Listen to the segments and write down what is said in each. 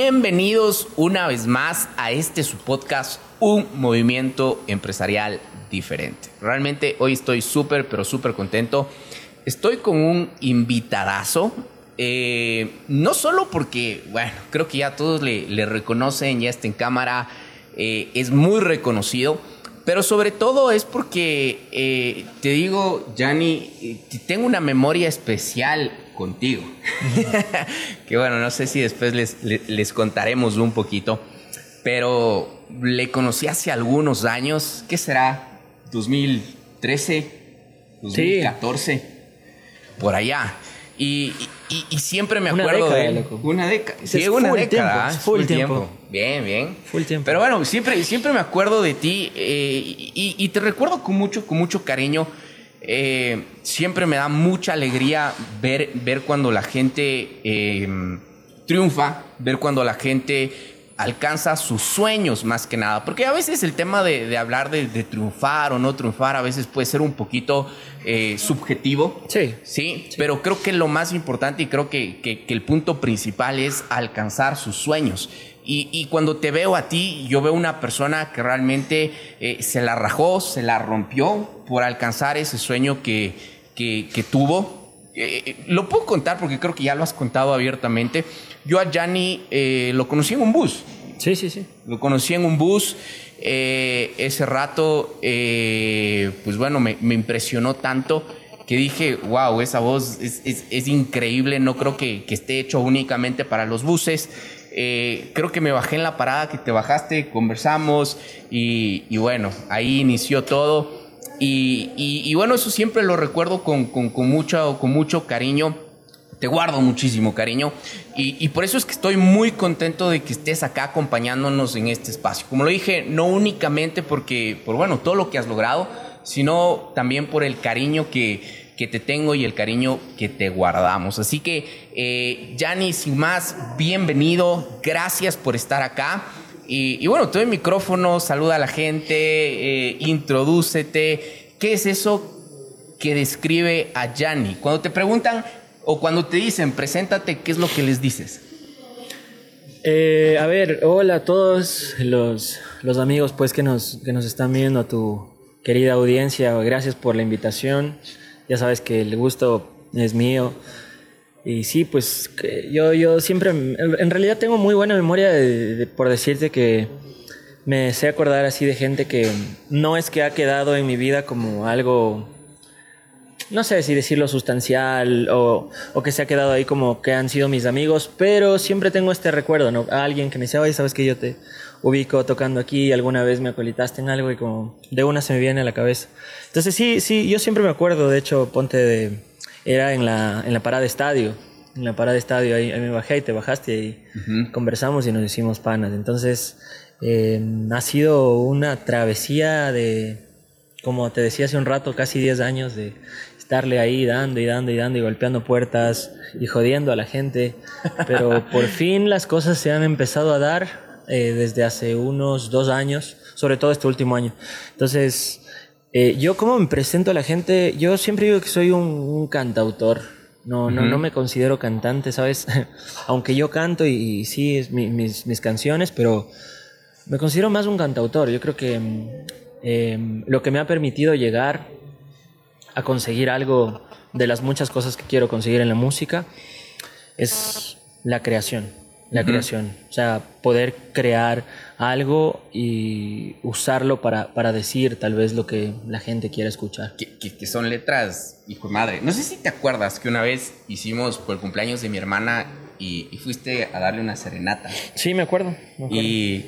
Bienvenidos una vez más a este su podcast, Un Movimiento Empresarial Diferente. Realmente hoy estoy súper, pero súper contento. Estoy con un invitadazo. eh, no solo porque, bueno, creo que ya todos le, reconocen, ya está en cámara, eh, es muy reconocido, pero sobre todo es porque, eh, te digo, Yanni, tengo una memoria especial contigo. que bueno, no sé si después les, les, les contaremos un poquito, pero le conocí hace algunos años, ¿qué será? ¿2013? ¿2014? Por allá. Y, y- y siempre me Una acuerdo década, de loco. Una década. Sí, es una full década. tiempo, ¿ah? es full tiempo. Bien, bien. Full tiempo. Pero bueno, siempre, siempre me acuerdo de ti eh, y, y te recuerdo con mucho, con mucho cariño. Eh, siempre me da mucha alegría ver, ver cuando la gente eh, triunfa, ver cuando la gente alcanza sus sueños más que nada. Porque a veces el tema de, de hablar de, de triunfar o no triunfar a veces puede ser un poquito eh, subjetivo. Sí. Sí, pero creo que lo más importante y creo que, que- que el punto principal es alcanzar sus sueños. Y, y cuando te veo a ti, yo veo una persona que realmente eh, se la rajó, se la rompió por alcanzar ese sueño que, que- que tuvo. Eh, eh, lo puedo contar porque creo que ya lo has contado abiertamente. Yo a Gianni eh, lo conocí en un bus. Sí, sí, sí. Lo conocí en un bus. eh, ese rato, eh, pues bueno, me, me impresionó tanto que dije, wow, esa voz es, es- es increíble. No creo que, que esté hecho únicamente para los buses. Eh, creo que me bajé en la parada que te bajaste, conversamos y, y bueno, ahí inició todo. Y, y- y bueno, eso siempre lo recuerdo con, con, con mucho, con mucho cariño. Te guardo muchísimo cariño y, y por eso es que estoy muy contento de que estés acá acompañándonos en este espacio. Como lo dije, no únicamente porque, por bueno, todo lo que has logrado, sino también por el cariño que, que te tengo y el cariño que te guardamos. Así que, eh, Yanni, sin más, bienvenido, gracias por estar acá. Y, bueno, todo el micrófono, saluda a la gente, eh, introdúcete. ¿Qué es eso que describe a Yanni? Cuando te preguntan o cuando te dicen, preséntate, ¿qué es lo que les dices? Eh, a ver, hola a todos los, los amigos pues que nos, que nos están viendo, a tu querida audiencia, gracias por la invitación. Ya sabes que el gusto es mío. Y sí, pues yo, yo siempre, en realidad tengo muy buena memoria por decirte que me sé acordar así de gente que no es que ha quedado en mi vida como algo no sé si decirlo sustancial o, o que se ha quedado ahí como que han sido mis amigos, pero siempre tengo este recuerdo, ¿no? A alguien que me dice, oye, sabes que yo te ubico tocando aquí, alguna vez me acolitaste en algo y como de una se me viene a la cabeza. Entonces sí, sí, yo siempre me acuerdo, de hecho, ponte de, era en la, en la parada de estadio, en la parada de estadio, ahí, ahí me bajé y te bajaste y conversamos y nos hicimos panas. Entonces eh, ha sido una travesía de, como te decía hace un rato, casi 10 años de estarle ahí dando y dando y dando y golpeando puertas y jodiendo a la gente. Pero por fin las cosas se han empezado a dar eh, desde hace unos dos años, sobre todo este último año. Entonces, eh, yo como me presento a la gente, yo siempre digo que soy un, un cantautor. No, no, no me considero cantante, ¿sabes? Aunque yo canto y, y sí, es mi- mis, mis canciones, pero me considero más un cantautor. Yo creo que em, lo que me ha permitido llegar a conseguir algo de las muchas cosas que quiero conseguir en la música es la creación. La creación. O sea, poder crear algo y usarlo para, para decir tal vez lo que la gente quiere escuchar. Que, que- que son letras, hijo de madre. No sé si te acuerdas que una vez hicimos por el cumpleaños de mi hermana y, y fuiste a darle una serenata. Sí, me acuerdo. me acuerdo. Y,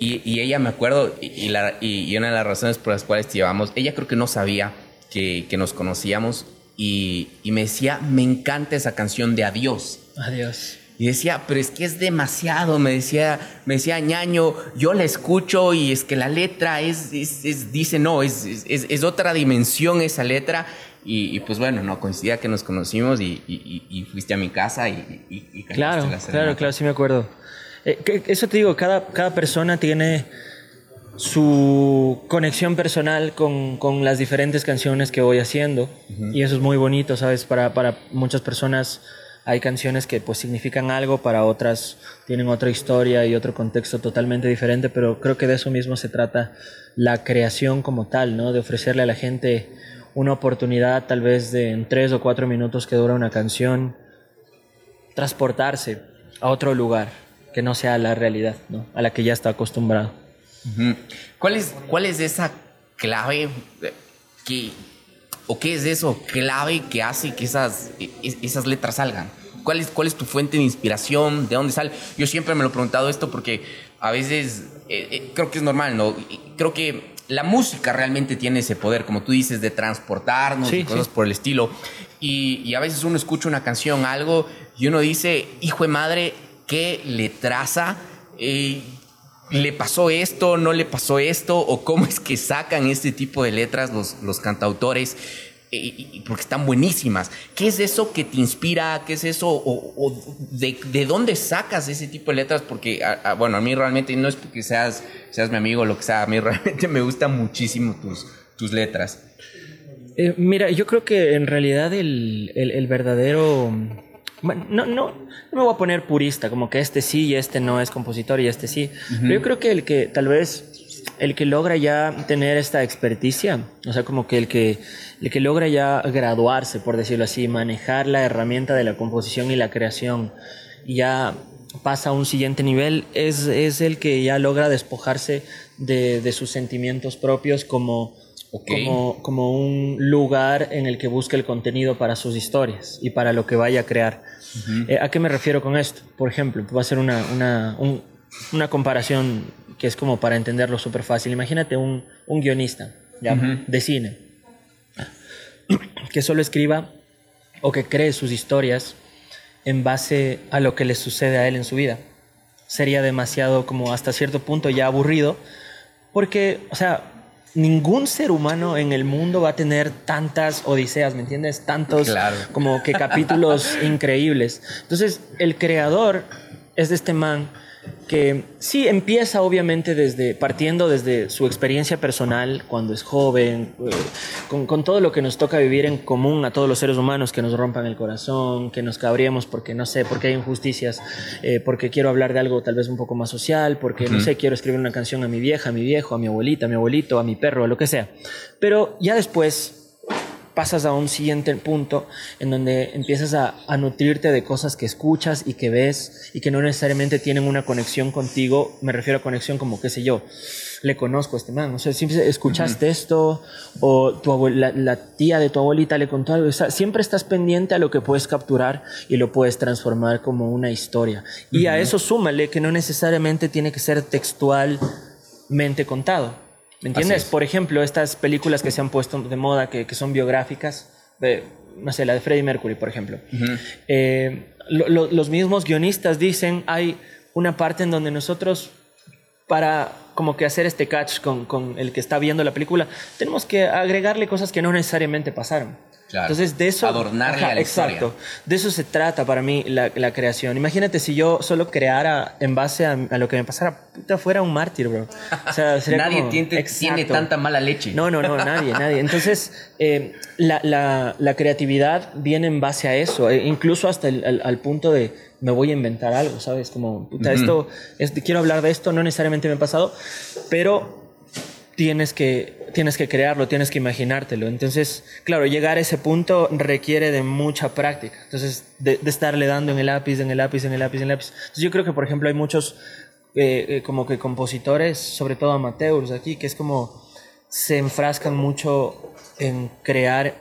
y, y ella me acuerdo, y, la- y- y una de las razones por las cuales te llevamos, ella creo que no sabía que, que nos conocíamos y, y me decía, me encanta esa canción de Adiós. Adiós. Y decía, pero es que es demasiado, me decía, me decía ñaño, yo la escucho y es que la letra es, es- es- dice, no, es, es- es, otra dimensión esa letra. Y, y pues bueno, no, coincidía que nos conocimos y, y- fuiste a mi casa y, Claro, la claro, claro, sí me acuerdo. Eh, eso te digo, cada, cada persona tiene su conexión personal con, con las diferentes canciones que voy haciendo. Y eso es muy bonito, ¿sabes? Para, para muchas personas hay canciones que pues significan algo, para otras tienen otra historia y otro contexto totalmente diferente, pero creo que de eso mismo se trata la creación como tal, ¿no? De ofrecerle a la gente una oportunidad tal vez de en tres o cuatro minutos que dura una canción, transportarse a otro lugar que no sea la realidad, ¿no? A la que ya está acostumbrado. ¿Cuál, es, ¿Cuál es esa clave que, o qué es eso clave que hace que esas, esas letras salgan? ¿Cuál es, ¿Cuál es tu fuente de inspiración? ¿De dónde sale? Yo siempre me lo he preguntado esto porque a veces eh, eh, creo que es normal, ¿no? Creo que la música realmente tiene ese poder, como tú dices, de transportarnos y cosas por el estilo. Y, y, a veces uno escucha una canción, algo, y uno dice, hijo de madre, qué letraza. Eh, ¿Le pasó esto? ¿No le pasó esto? ¿O cómo es que sacan este tipo de letras los, los cantautores? Porque están buenísimas. ¿Qué es eso que te inspira? ¿Qué es eso? ¿O, de, de, dónde sacas ese tipo de letras? Porque, bueno, a mí realmente no es porque seas, seas mi amigo o lo que sea, a mí realmente me gustan muchísimo tus, tus letras. Eh, mira, yo creo que en realidad el, el verdadero no, no, no me voy a poner purista, como que este sí y este no es compositor y este sí. Pero yo creo que el que tal vez el que logra ya tener esta experticia, o sea, como que el que, el que logra ya graduarse, por decirlo así, manejar la herramienta de la composición y la creación, y ya pasa a un siguiente nivel, es, es el que ya logra despojarse de, de sus sentimientos propios como como, como un lugar en el que busca el contenido para sus historias y para lo que vaya a crear. Eh, ¿A qué me refiero con esto? Por ejemplo, voy a hacer una, una, una comparación que es como para entenderlo súper fácil. Imagínate un, un guionista de cine que solo escriba o que cree sus historias en base a lo que le sucede a él en su vida. Sería demasiado como hasta cierto punto ya aburrido porque, o sea, ningún ser humano en el mundo va a tener tantas odiseas, ¿me entiendes? Tantos como que capítulos increíbles. Entonces, el creador es de este man que sí empieza obviamente desde partiendo desde su experiencia personal cuando es joven, eh, con, con, todo lo que nos toca vivir en común a todos los seres humanos, que nos rompan el corazón, que nos cabríamos porque no sé, porque hay injusticias, eh, porque quiero hablar de algo tal vez un poco más social, porque no sé, quiero escribir una canción a mi vieja, a mi viejo, a mi abuelita, a mi abuelito, a mi perro, a lo que sea. Pero ya después pasas a un siguiente punto en donde empiezas a, nutrirte de cosas que escuchas y que ves y que no necesariamente tienen una conexión contigo. Me refiero a conexión como, qué sé yo, le conozco a este man. O sea, siempre escuchaste esto o tu la, tía de tu abuelita le contó algo. siempre estás pendiente a lo que puedes capturar y lo puedes transformar como una historia. Y a eso súmale que no necesariamente tiene que ser textualmente contado ¿Me entiendes? Por ejemplo, estas películas que se han puesto de moda, que, que son biográficas, no sé, la de Freddie Mercury, por ejemplo. Eh, los mismos guionistas dicen, hay una parte en donde nosotros, para como que hacer este catch con, con el que está viendo la película, tenemos que agregarle cosas que no necesariamente pasaron. Entonces, de eso. Adornarle a la Exacto. De eso se trata para mí la, la, creación. Imagínate si yo solo creara en base a, lo que me pasara, puta, fuera un mártir, bro. O sea, nadie tiene, tiene, tanta mala leche. No, no, no, nadie, nadie. Entonces, eh, la, la, la, creatividad viene en base a eso, e incluso hasta el, al, punto de me voy a inventar algo, ¿sabes? Como, puta, esto, es, quiero hablar de esto, no necesariamente me ha pasado, pero tienes que, tienes que crearlo, tienes que imaginártelo. Entonces, claro, llegar a ese punto requiere de mucha práctica. Entonces, de, estarle dando en el lápiz, en el lápiz, en el lápiz, en el lápiz. Entonces, yo creo que, por ejemplo, hay muchos eh, eh, como que compositores, sobre todo amateurs aquí, que es como se enfrascan mucho en crear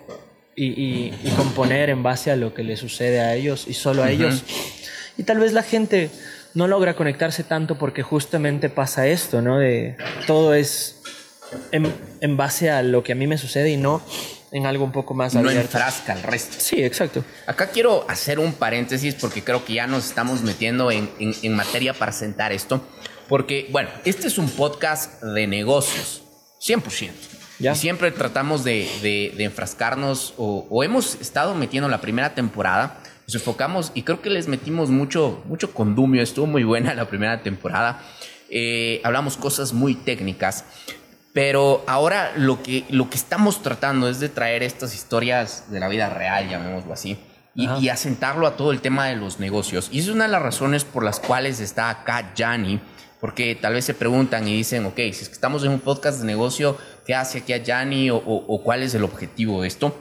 y, componer en base a lo que le sucede a ellos y solo a ellos. Y tal vez la gente no logra conectarse tanto porque justamente pasa esto, ¿no? De todo es en, base a lo que a mí me sucede y no en algo un poco más abierto. No enfrasca el resto. Sí, exacto. Acá quiero hacer un paréntesis porque creo que ya nos estamos metiendo en, en, materia para sentar esto. Porque, bueno, este es un podcast de negocios, 100%. ¿Ya? Y siempre tratamos de, de, enfrascarnos o, o, hemos estado metiendo la primera temporada, nos enfocamos y creo que les metimos mucho, mucho condumio, estuvo muy buena la primera temporada. Eh, hablamos cosas muy técnicas, pero ahora lo que, lo que estamos tratando es de traer estas historias de la vida real, llamémoslo así, y, asentarlo a todo el tema de los negocios. Y es una de las razones por las cuales está acá Yanni, porque tal vez se preguntan y dicen, ok, si es que estamos en un podcast de negocio, ¿qué hace aquí a Yanni o, cuál es el objetivo de esto?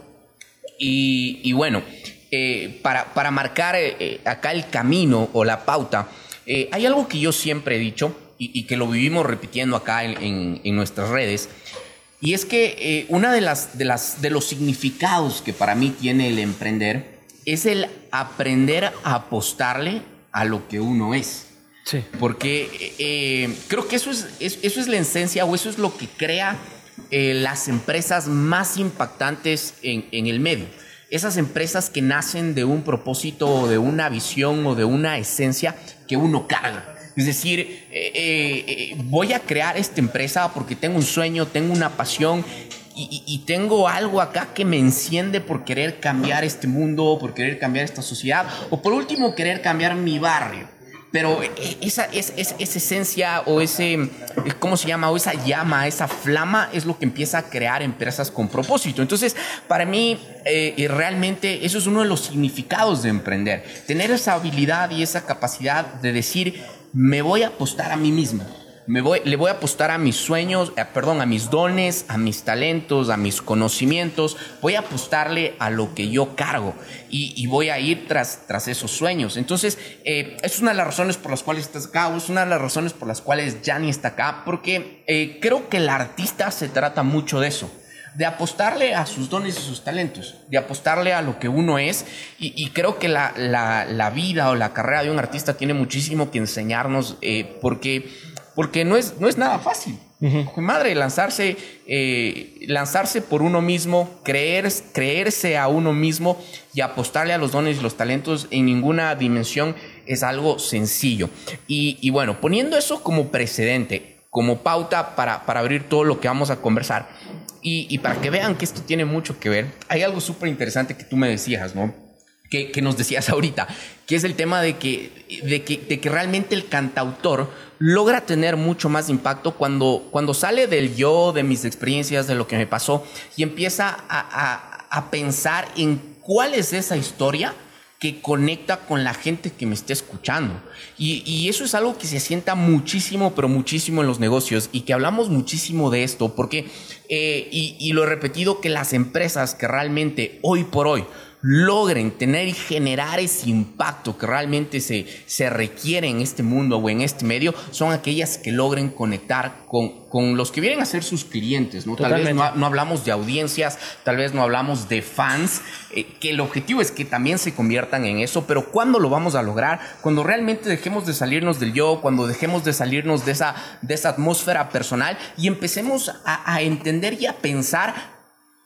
Y, bueno, eh, para, para, marcar eh, eh, acá el camino o la pauta, hay algo que yo siempre he dicho y, que lo vivimos repitiendo acá en, en, nuestras redes, y es que una de las, de las de los significados que para mí tiene el emprender es el aprender a apostarle a lo que uno es. Sí. Porque eh, creo que eso es, eso es la esencia o eso es lo que crea eh, las empresas más impactantes en, el medio. Esas empresas que nacen de un propósito o de una visión o de una esencia que uno carga. Es decir, eh, voy a crear esta empresa porque tengo un sueño, tengo una pasión y, tengo algo acá que me enciende por querer cambiar este mundo, por querer cambiar esta sociedad, o por último querer cambiar mi barrio. Pero esa, esa, esa esencia o ese, ¿cómo se llama? O esa llama, esa flama es lo que empieza a crear empresas con propósito. Entonces, para mí, eh, realmente eso es uno de los significados de emprender. Tener esa habilidad y esa capacidad de decir, me voy a apostar a mí mismo me voy, le voy a apostar a mis sueños, eh, perdón, a mis dones, a mis talentos, a mis conocimientos. Voy a apostarle a lo que yo cargo y, voy a ir tras, tras esos sueños. Entonces, eh, es una de las razones por las cuales estás acá, es una de las razones por las cuales Jani está acá, porque eh, creo que el artista se trata mucho de eso de apostarle a sus dones y sus talentos, de apostarle a lo que uno es. Y, creo que la, la, vida o la carrera de un artista tiene muchísimo que enseñarnos, porque porque no es, no es nada fácil. Madre, lanzarse, eh, lanzarse por uno mismo, creer, creerse a uno mismo y apostarle a los dones y los talentos en ninguna dimensión es algo sencillo. Y, bueno, poniendo eso como precedente, como pauta para, para abrir todo lo que vamos a conversar y, para que vean que esto tiene mucho que ver, hay algo súper interesante que tú me decías, ¿no? Que, nos decías ahorita, que es el tema de que, de que, de que realmente el cantautor logra tener mucho más impacto cuando, cuando sale del yo, de mis experiencias, de lo que me pasó, y empieza a, pensar en cuál es esa historia que conecta con la gente que me está escuchando. Y, eso es algo que se sienta muchísimo, pero muchísimo en los negocios y que hablamos muchísimo de esto, porque, eh, y, y lo he repetido, que las empresas que realmente hoy por hoy logren tener y generar ese impacto que realmente se, se requiere en este mundo o en este medio son aquellas que logren conectar con, con los que vienen a ser sus clientes. ¿no? Tal vez no, hablamos de audiencias, tal vez no hablamos de fans, eh, que el objetivo es que también se conviertan en eso, pero ¿cuándo lo vamos a lograr? Cuando realmente dejemos de salirnos del yo, cuando dejemos de salirnos de esa, de esa atmósfera personal y empecemos a, a entender y a pensar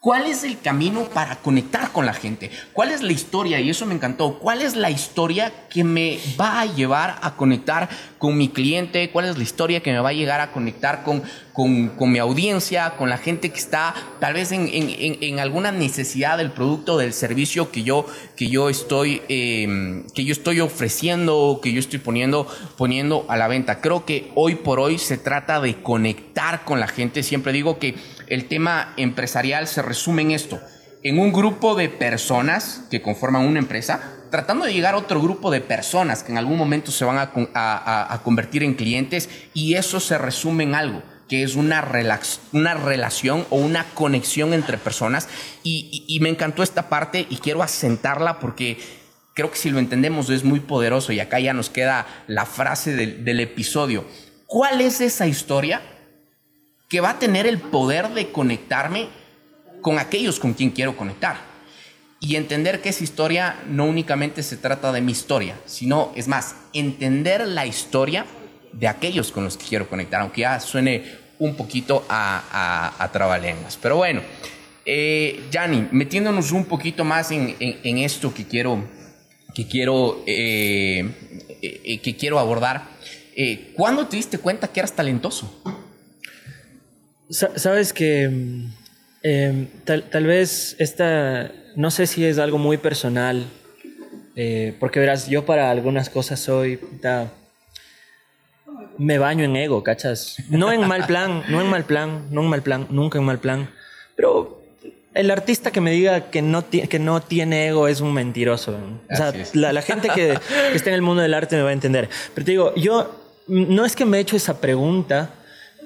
¿Cuál es el camino para conectar con la gente? ¿Cuál es la historia? Y eso me encantó. ¿Cuál es la historia que me va a llevar a conectar con mi cliente? ¿Cuál es la historia que me va a llegar a conectar con, con, mi audiencia, con la gente que está tal vez en, en, alguna necesidad del producto, del servicio que yo, que yo, estoy, em, que yo estoy ofreciendo, que yo estoy poniendo, poniendo a la venta? Creo que hoy por hoy se trata de conectar con la gente. Siempre digo que el tema empresarial se resume en esto. En un grupo de personas que conforman una empresa, tratando de llegar a otro grupo de personas que en algún momento se van a, convertir en clientes y eso se resume en algo que es una, una relación o una conexión entre personas. Y, me encantó esta parte y quiero asentarla porque creo que si lo entendemos es muy poderoso y acá ya nos queda la frase del episodio. ¿Cuál es esa historia que va a tener el poder de conectarme con aquellos con quien quiero conectar. Y entender que esa historia no únicamente se trata de mi historia, sino, es más, entender la historia de aquellos con los que quiero conectar, aunque ya suene un poquito a, a, trabalenguas. Pero bueno, eh, metiéndonos un poquito más en, esto que quiero, que quiero, eh, eh, que quiero abordar, ¿cuándo te diste cuenta que eras talentoso? Sabes que em, tal, vez esta, no sé si es algo muy personal, eh, porque verás, yo para algunas cosas soy, me baño en ego, ¿cachas? No en mal plan, no en mal plan, no en mal plan, nunca en mal plan, pero el artista que me diga que no, que no tiene ego es un mentiroso. O sea, la, gente que, que, está en el mundo del arte me va a entender. Pero te digo, yo no es que me he hecho esa pregunta,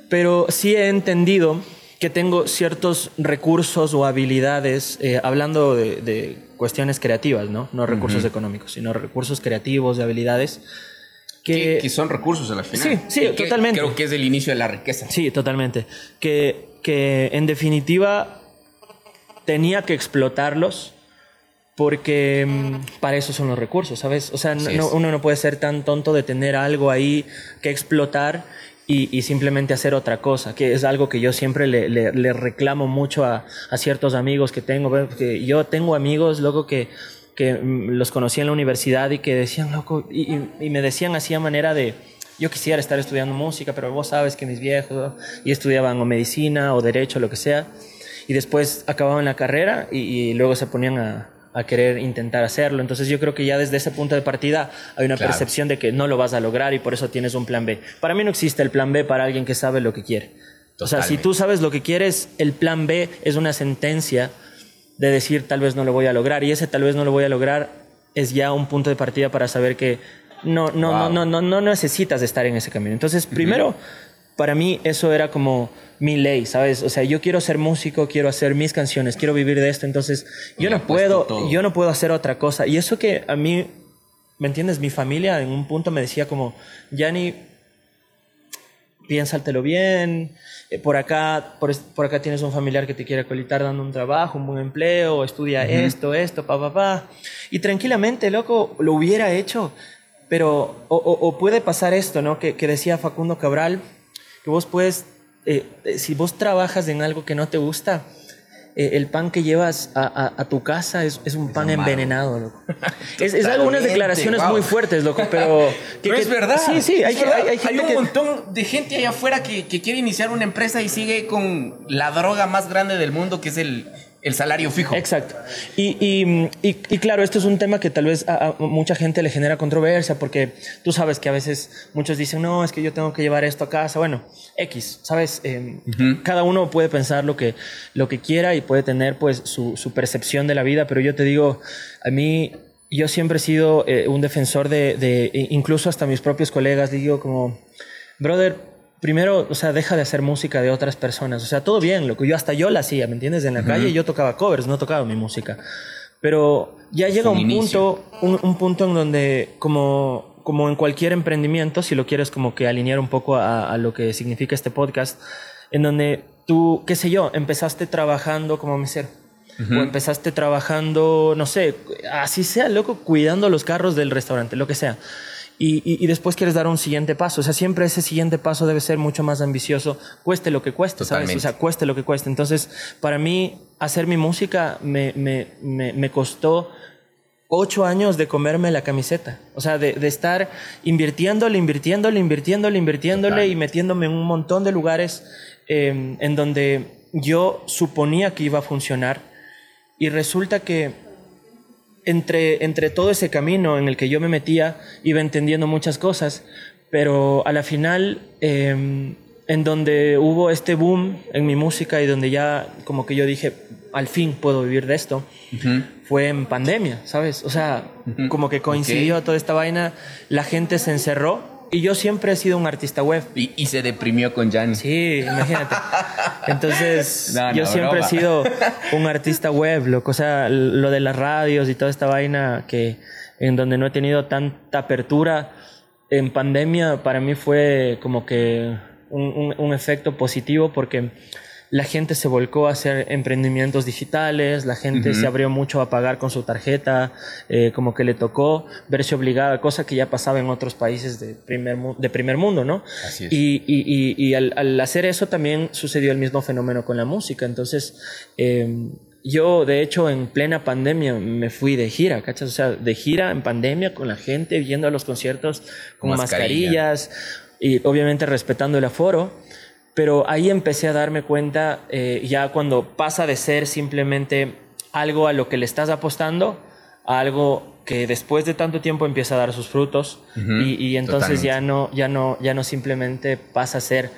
pero sí he entendido que tengo ciertos recursos o habilidades, eh, hablando de, cuestiones creativas, ¿no? No recursos económicos, sino recursos creativos, de habilidades. Que, que, son recursos a la final. Sí, sí, totalmente. Creo que es el inicio de la riqueza. Sí, totalmente. Que, que en definitiva tenía que explotarlos porque mm, para eso son los recursos, ¿sabes? O sea, uno no puede ser tan tonto de tener algo ahí que explotar y, simplemente hacer otra cosa, que es algo que yo siempre le, reclamo mucho a, ciertos amigos que tengo. Que yo tengo amigos, loco, que, que mm, los conocí en la universidad y que decían, loco, y, me decían así a manera de, yo quisiera estar estudiando música, pero vos sabes que mis viejos y estudiaban o medicina o derecho, lo que sea, y después acababan la carrera y luego se ponían a, a querer intentar hacerlo. Entonces yo creo que ya desde ese punto de partida hay una percepción de que no lo vas a lograr y por eso tienes un plan B. Para mí no existe el plan B para alguien que sabe lo que quiere. O sea, si tú sabes lo que quieres, el plan B es una sentencia de decir tal vez no lo voy a lograr y ese tal vez no lo voy a lograr es ya un punto de partida para saber que no no no no no no necesitas estar en ese camino. Entonces, primero para mí eso era como mi ley, ¿sabes? O sea, yo quiero ser músico, quiero hacer mis canciones, quiero vivir de esto, entonces yo no puedo, yo no puedo hacer otra cosa. Y eso que a mí, ¿me entiendes? Mi familia en un punto me decía como, Yanni, piénsatelo bien, eh, por acá, por, por, acá tienes un familiar que te quiere acolitar dando un trabajo, un buen empleo, estudia esto, esto, pa, pa, pa. Y tranquilamente, loco, lo hubiera hecho. Pero, o, puede pasar esto, ¿no? Que, que decía Facundo Cabral, que vos puedes, eh, eh, si vos trabajas en algo que no te gusta, eh, el pan que llevas a, tu casa es, un pan envenenado, loco. es, algunas declaraciones muy fuertes, loco, pero... pero es verdad. Sí, sí, hay, hay, hay, un montón de gente allá afuera que, que quiere iniciar una empresa y sigue con la droga más grande del mundo, que es el, el salario fijo. Exacto. Y, y, y, claro, esto es un tema que tal vez a, mucha gente le genera controversia porque tú sabes que a veces muchos dicen, no, es que yo tengo que llevar esto a casa. Bueno, X, ¿sabes? Em, cada uno puede pensar lo que, lo que quiera y puede tener pues su, su percepción de la vida, pero yo te digo, a mí yo siempre he sido eh, un defensor de, de, incluso hasta mis propios colegas, digo como, brother, primero, o sea, deja de hacer música de otras personas. O sea, todo bien, lo que yo hasta yo la hacía, ¿me entiendes? En la calle yo tocaba covers, no tocaba mi música. Pero ya llega un, punto, un, punto en donde, como, como en cualquier emprendimiento, si lo quieres como que alinear un poco a, lo que significa este podcast, en donde tú, qué sé yo, empezaste trabajando como mesero. O empezaste trabajando, no sé, así sea, loco, cuidando los carros del restaurante, lo que sea y, después quieres dar un siguiente paso. O sea, siempre ese siguiente paso debe ser mucho más ambicioso, cueste lo que cueste, ¿sabes? O sea, cueste lo que cueste. Entonces, para mí, hacer mi música me, me, me, costó ocho años de comerme la camiseta. O sea, de, de estar invirtiéndole, invirtiéndole, invirtiéndole, invirtiéndole y metiéndome en un montón de lugares em, en donde yo suponía que iba a funcionar. Y resulta que entre, entre todo ese camino en el que yo me metía, iba entendiendo muchas cosas, pero a la final, em, en donde hubo este boom en mi música y donde ya como que yo dije, al fin puedo vivir de esto, fue en pandemia, ¿sabes? O sea, como que coincidió toda esta vaina, la gente se encerró y yo siempre he sido un artista web. Y, se deprimió con Jan. Sí, imagínate. Entonces, yo siempre he sido un artista web, loco. O sea, lo de las radios y toda esta vaina que en donde no he tenido tanta apertura en pandemia, para mí fue como que un, un efecto positivo porque la gente se volcó a hacer emprendimientos digitales, la gente se abrió mucho a pagar con su tarjeta, eh, como que le tocó verse obligada, cosa que ya pasaba en otros países de primer, de primer mundo, ¿no? Así es. Y, y, y, al, hacer eso también sucedió el mismo fenómeno con la música. Entonces, em, yo, de hecho, en plena pandemia me fui de gira, ¿cachas? O sea, de gira en pandemia con la gente, viendo los conciertos con mascarillas y obviamente respetando el aforo. Pero ahí empecé a darme cuenta, eh, ya cuando pasa de ser simplemente algo a lo que le estás apostando, a algo que después de tanto tiempo empieza a dar sus frutos. Y, entonces ya no, ya, no, ya no simplemente pasa a ser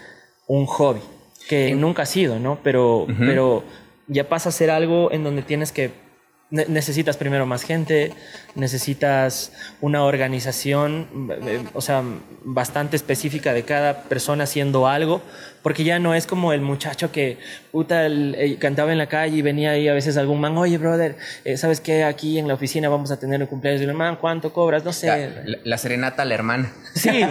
un hobby, que nunca ha sido, ¿no? Pero, pero ya pasa a ser algo en donde tienes que necesitas primero más gente, necesitas una organización, eh, o sea, bastante específica de cada persona haciendo algo, porque ya no es como el muchacho que puta, eh, cantaba en la calle y venía ahí a veces algún man, oye, brother, eh, ¿sabes qué? Aquí en la oficina vamos a tener el cumpleaños de mi hermano, ¿cuánto cobras? No sé. La, serenata a la hermana. Sí,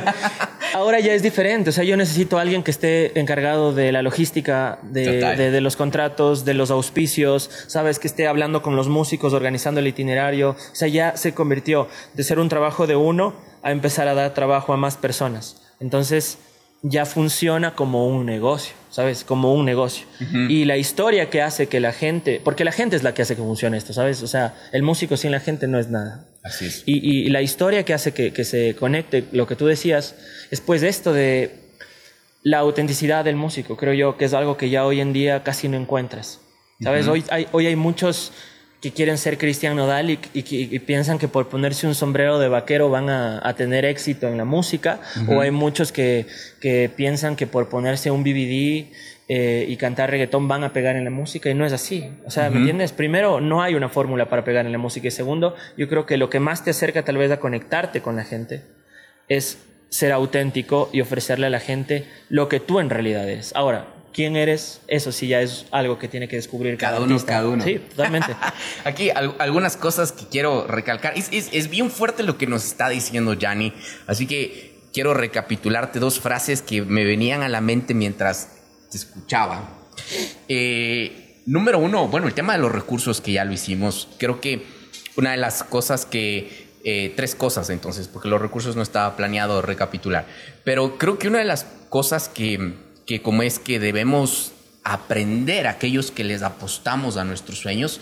ahora ya es diferente, o sea, yo necesito a alguien que esté encargado de la logística, de, de, los contratos, de los auspicios, ¿sabes? Que esté hablando con los músicos, organizando el itinerario, o sea, ya se convirtió de ser un trabajo de uno a empezar a dar trabajo a más personas. Entonces, ya funciona como un negocio, ¿sabes? Como un negocio. Y la historia que hace que la gente, porque la gente es la que hace que funcione esto, ¿sabes? O sea, el músico sin la gente no es nada. Así es. Y, la historia que hace que, se conecte, lo que tú decías, es pues esto de la autenticidad del músico, creo yo que es algo que ya hoy en día casi no encuentras. ¿Sabes? hoy, hay, hoy hay muchos que quieren ser Cristian Nodal y, y, piensan que por ponerse un sombrero de vaquero van a, tener éxito en la música, o hay muchos que, que, piensan que por ponerse un BBD eh, y cantar reggaetón van a pegar en la música, y no es así. O sea, ¿me entiendes? Primero, no hay una fórmula para pegar en la música, y segundo, yo creo que lo que más te acerca tal vez a conectarte con la gente es ser auténtico y ofrecerle a la gente lo que tú en realidad eres. Ahora, quién eres, eso sí ya es algo que tiene que descubrir cada, uno. Cada uno. Sí, totalmente. Aquí algunas cosas que quiero recalcar. Es, bien fuerte lo que nos está diciendo Yanni, así que quiero recapitularte dos frases que me venían a la mente mientras te escuchaba. Eh, número uno, bueno, el tema de los recursos que ya lo hicimos. Creo que una de las cosas que eh, tres cosas entonces, porque los recursos no estaba planeado recapitular. Pero creo que una de las cosas que que como es que debemos aprender aquellos que les apostamos a nuestros sueños,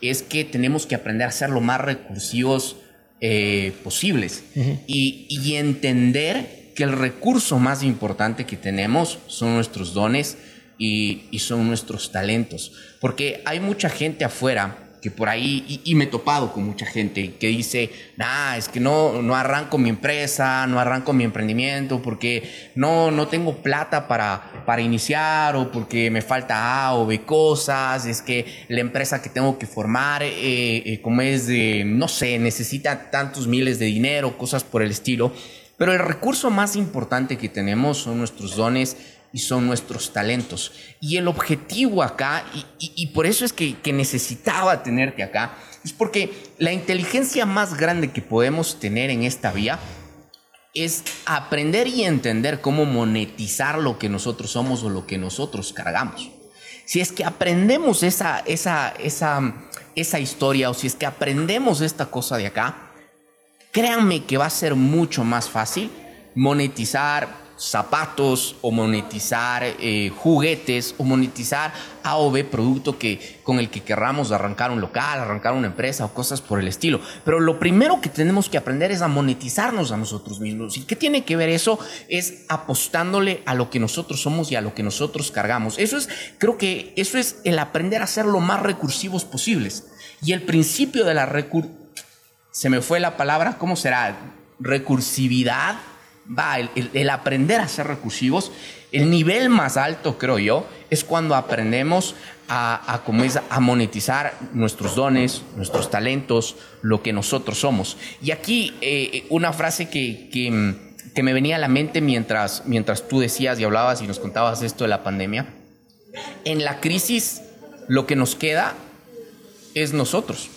es que tenemos que aprender a ser lo más recursivos eh, posibles y, entender que el recurso más importante que tenemos son nuestros dones y, y son nuestros talentos. Porque hay mucha gente afuera que por ahí, y, me he topado con mucha gente que dice, nah, es que no, no arranco mi empresa, no arranco mi emprendimiento porque no, no tengo plata para, para iniciar o porque me falta A o B cosas, es que la empresa que tengo que formar, eh, eh, como es de, no sé, necesita tantos miles de dinero, cosas por el estilo. Pero el recurso más importante que tenemos son nuestros dones y son nuestros talentos. Y el objetivo acá, y, por eso es que, necesitaba tenerte acá, es porque la inteligencia más grande que podemos tener en esta vía es aprender y entender cómo monetizar lo que nosotros somos o lo que nosotros cargamos. Si es que aprendemos esa, esa, esa, esa historia o si es que aprendemos esta cosa de acá, créanme que va a ser mucho más fácil monetizar zapatos o monetizar eh, juguetes o monetizar A o B producto que, con el que querramos arrancar un local, arrancar una empresa o cosas por el estilo. Pero lo primero que tenemos que aprender es a monetizarnos a nosotros mismos. ¿Y qué tiene que ver eso? Es apostándole a lo que nosotros somos y a lo que nosotros cargamos. Eso es, creo que eso es el aprender a ser lo más recursivos posibles. Y el principio de la recur... Se me fue la palabra, ¿cómo será? Recursividad va, el, aprender a ser recursivos, el nivel más alto, creo yo, es cuando aprendemos a, a, a monetizar nuestros dones, nuestros talentos, lo que nosotros somos. Y aquí eh, una frase que, que, me venía a la mente mientras, mientras tú decías y hablabas y nos contabas esto de la pandemia. En la crisis, lo que nos queda es nosotros.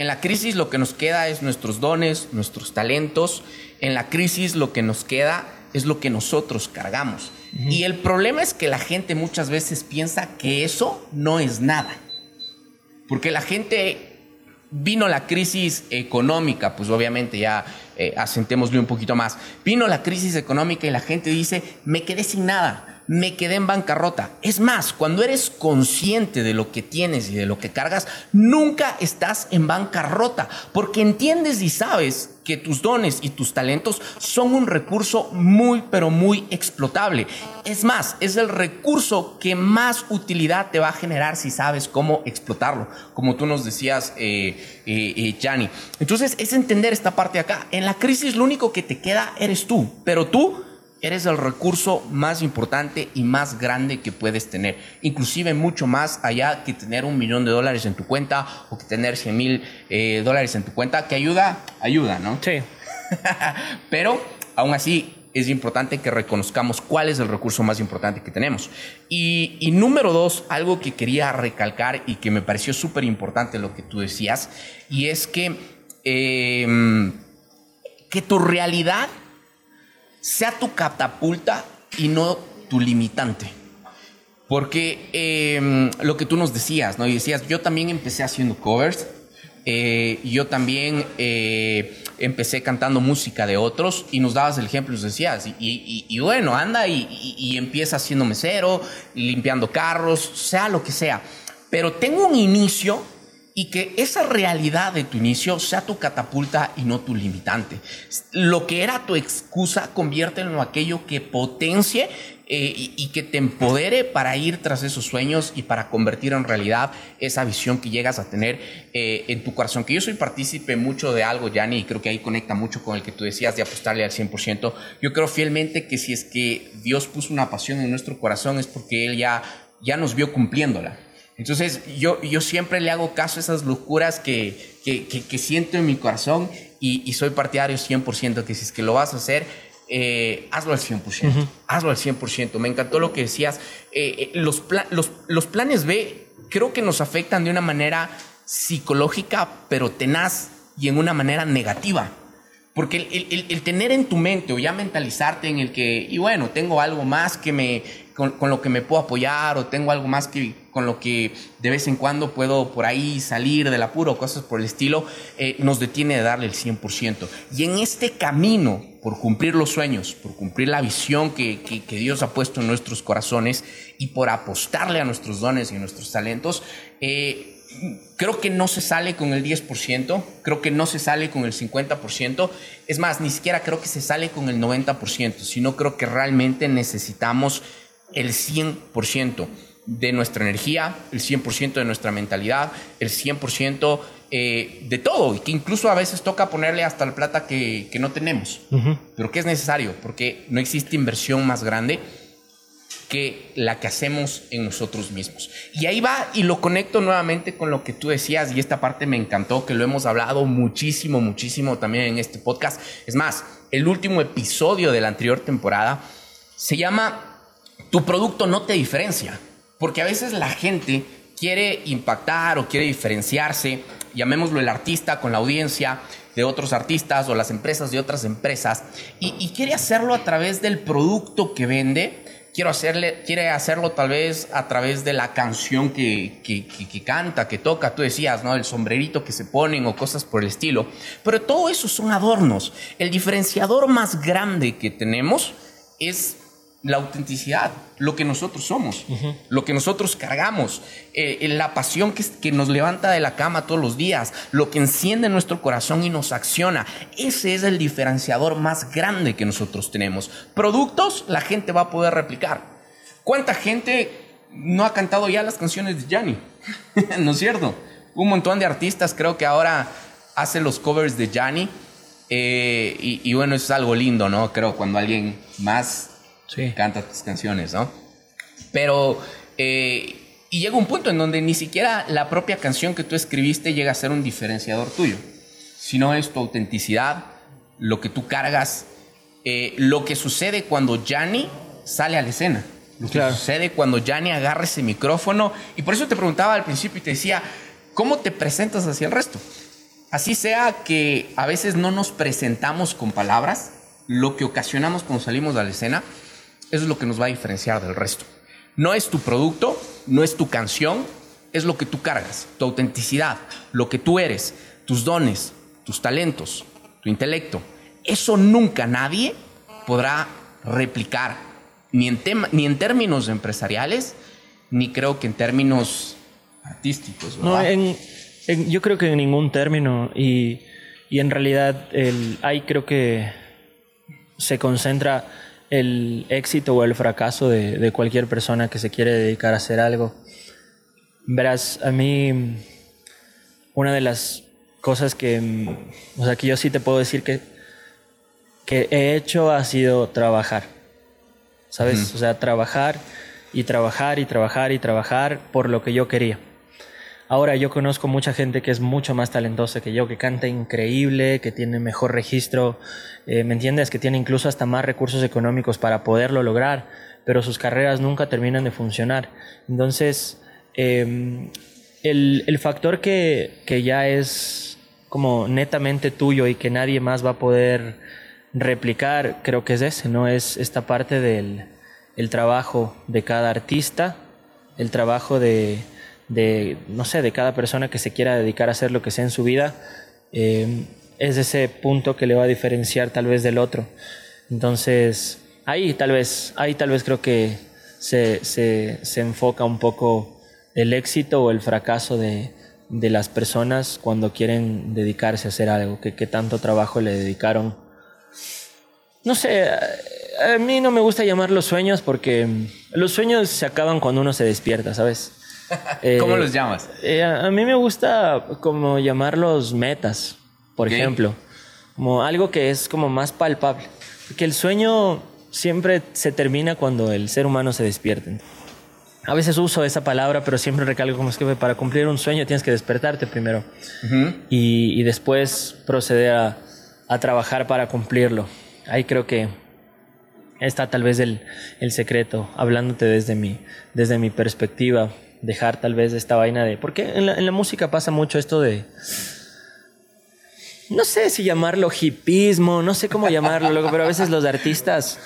En la crisis lo que nos queda es nuestros dones, nuestros talentos. En la crisis lo que nos queda es lo que nosotros cargamos. Y el problema es que la gente muchas veces piensa que eso no es nada. Porque la gente vino la crisis económica, pues obviamente ya eh, asentémosle un poquito más. Vino la crisis económica y la gente dice, me quedé sin nada me quedé en bancarrota. Es más, cuando eres consciente de lo que tienes y de lo que cargas, nunca estás en bancarrota, porque entiendes y sabes que tus dones y tus talentos son un recurso muy, pero muy explotable. Es más, es el recurso que más utilidad te va a generar si sabes cómo explotarlo, como tú nos decías, eh, eh, eh Entonces, es entender esta parte acá. En la crisis lo único que te queda eres tú, pero tú eres el recurso más importante y más grande que puedes tener. Inclusive mucho más allá que tener un millón de dólares en tu cuenta o que tener 100 mil eh, dólares en tu cuenta, que ayuda, ayuda, ¿no? Sí. Pero aún así es importante que reconozcamos cuál es el recurso más importante que tenemos. Y, número dos, algo que quería recalcar y que me pareció súper importante lo que tú decías, y es que, em, que tu realidad sea tu catapulta y no tu limitante. Porque em, lo que tú nos decías, ¿no? Y decías, yo también empecé haciendo covers, eh, yo también eh, empecé cantando música de otros y nos dabas el ejemplo, nos decías, y, bueno, anda y, y, empieza siendo mesero, limpiando carros, sea lo que sea. Pero tengo un inicio y que esa realidad de tu inicio sea tu catapulta y no tu limitante. Lo que era tu excusa, conviértelo en aquello que potencie eh, y, que te empodere para ir tras esos sueños y para convertir en realidad esa visión que llegas a tener eh, en tu corazón. Que yo soy partícipe mucho de algo, Yanni, y creo que ahí conecta mucho con el que tú decías de apostarle al 100%. Yo creo fielmente que si es que Dios puso una pasión en nuestro corazón es porque Él ya, ya nos vio cumpliéndola. Entonces yo, yo siempre le hago caso a esas locuras que, que, que, siento en mi corazón y, y, soy partidario 100% que si es que lo vas a hacer, eh, hazlo al 100%. Hazlo al 100%. Me encantó lo que decías. Eh, eh, los, los, los planes B creo que nos afectan de una manera psicológica, pero tenaz y en una manera negativa. Porque el, el, el, tener en tu mente o ya mentalizarte en el que, y bueno, tengo algo más que me, con, con, lo que me puedo apoyar o tengo algo más que con lo que de vez en cuando puedo por ahí salir del apuro cosas por el estilo, eh, nos detiene de darle el 100%. Y en este camino, por cumplir los sueños, por cumplir la visión que, que, Dios ha puesto en nuestros corazones y por apostarle a nuestros dones y nuestros talentos, eh, creo que no se sale con el 10%, creo que no se sale con el 50%, es más, ni siquiera creo que se sale con el 90%, sino creo que realmente necesitamos el 100% de nuestra energía, el 100% de nuestra mentalidad, el 100% eh, de todo, y que incluso a veces toca ponerle hasta la plata que, que no tenemos, pero que es necesario, porque no existe inversión más grande que la que hacemos en nosotros mismos. Y ahí va y lo conecto nuevamente con lo que tú decías y esta parte me encantó, que lo hemos hablado muchísimo, muchísimo también en este podcast. Es más, el último episodio de la anterior temporada se llama Tu producto no te diferencia, porque a veces la gente quiere impactar o quiere diferenciarse, llamémoslo el artista con la audiencia de otros artistas o las empresas de otras empresas, y, quiere hacerlo a través del producto que vende quiero hacerle, quiere hacerlo tal vez a través de la canción que, que, que, canta, que toca, tú decías, ¿no? El sombrerito que se ponen o cosas por el estilo. Pero todo eso son adornos. El diferenciador más grande que tenemos es la autenticidad, lo que nosotros somos, lo que nosotros cargamos, eh, la pasión que, que, nos levanta de la cama todos los días, lo que enciende nuestro corazón y nos acciona. Ese es el diferenciador más grande que nosotros tenemos. Productos, la gente va a poder replicar. ¿Cuánta gente no ha cantado ya las canciones de Gianni? ¿No es cierto? Un montón de artistas creo que ahora hacen los covers de Gianni. Eh, y, y bueno, eso es algo lindo, ¿no? Creo cuando alguien más canta tus canciones, ¿no? Pero, eh, y llega un punto en donde ni siquiera la propia canción que tú escribiste llega a ser un diferenciador tuyo, sino es tu autenticidad, lo que tú cargas, eh, lo que sucede cuando Yanni sale a la escena. Lo que sucede cuando Yanni agarra ese micrófono. Y por eso te preguntaba al principio y te decía, ¿cómo te presentas hacia el resto? Así sea que a veces no nos presentamos con palabras, lo que ocasionamos cuando salimos a la escena eso es lo que nos va a diferenciar del resto. No es tu producto, no es tu canción, es lo que tú cargas, tu autenticidad, lo que tú eres, tus dones, tus talentos, tu intelecto. Eso nunca nadie podrá replicar, ni en, ni en términos empresariales, ni creo que en términos artísticos. No, yo creo que en ningún término y, y en realidad el, ahí creo que se concentra el éxito o el fracaso de, cualquier persona que se quiere dedicar a hacer algo. Verás, a mí una de las cosas que, o sea, que yo sí te puedo decir que, que he hecho ha sido trabajar. ¿sabes? O sea, trabajar y trabajar y trabajar y trabajar por lo que yo quería. Ahora yo conozco mucha gente que es mucho más talentosa que yo, que canta increíble, que tiene mejor registro, eh, ¿me entiendes? Que tiene incluso hasta más recursos económicos para poderlo lograr, pero sus carreras nunca terminan de funcionar. Entonces, em, el, el, factor que, que ya es como netamente tuyo y que nadie más va a poder replicar, creo que es ese, ¿no? Es esta parte del el trabajo de cada artista, el trabajo de de, no sé, de cada persona que se quiera dedicar a hacer lo que sea en su vida, eh, es ese punto que le va a diferenciar tal vez del otro. Entonces, ahí tal vez, ahí tal vez creo que se, se, se enfoca un poco el éxito o el fracaso de, de, las personas cuando quieren dedicarse a hacer algo, que, que tanto trabajo le dedicaron. No sé, a mí no me gusta llamar los sueños porque los sueños se acaban cuando uno se despierta, ¿sabes? ¿Cómo los llamas? Eh, a mí me gusta como llamarlos metas, por ejemplo. Como algo que es como más palpable. Porque el sueño siempre se termina cuando el ser humano se despierta. A veces uso esa palabra, pero siempre recalco como es que para cumplir un sueño tienes que despertarte primero y, y, después proceder a, a, trabajar para cumplirlo. Ahí creo que está tal vez el, el secreto, hablándote desde mi, desde mi perspectiva dejar tal vez esta vaina de... Porque en la, música pasa mucho esto de... No sé si llamarlo hipismo, no sé cómo llamarlo, pero a veces los artistas,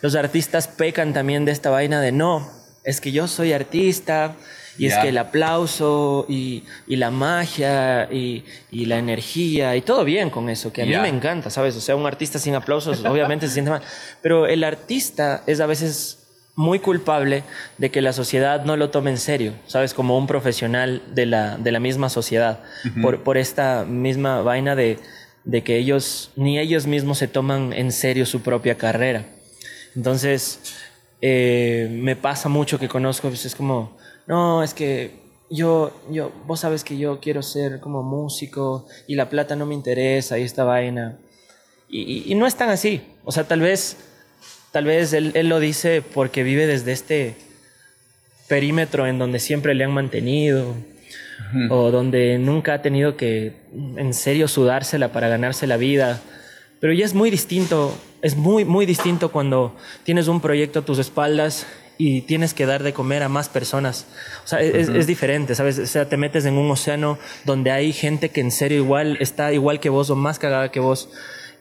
los artistas pecan también de esta vaina de no, es que yo soy artista y es que el aplauso y, y la magia y, y, la energía y todo bien con eso, que a mí me encanta, ¿sabes? O sea, un artista sin aplausos obviamente se siente mal, pero el artista es a veces muy culpable de que la sociedad no lo tome en serio, ¿sabes? Como un profesional de la, de la misma sociedad, por, por, esta misma vaina de, de, que ellos, ni ellos mismos se toman en serio su propia carrera. Entonces, eh, me pasa mucho que conozco, pues es como, no, es que yo, yo, vos sabes que yo quiero ser como músico y la plata no me interesa y esta vaina. Y, y no es tan así. O sea, tal vez Tal vez él, él, lo dice porque vive desde este perímetro en donde siempre le han mantenido o donde nunca ha tenido que en serio sudársela para ganarse la vida. Pero ya es muy distinto, es muy, muy distinto cuando tienes un proyecto a tus espaldas y tienes que dar de comer a más personas. O sea, es, es, diferente, ¿sabes? O sea, te metes en un océano donde hay gente que en serio igual está igual que vos o más cagada que vos.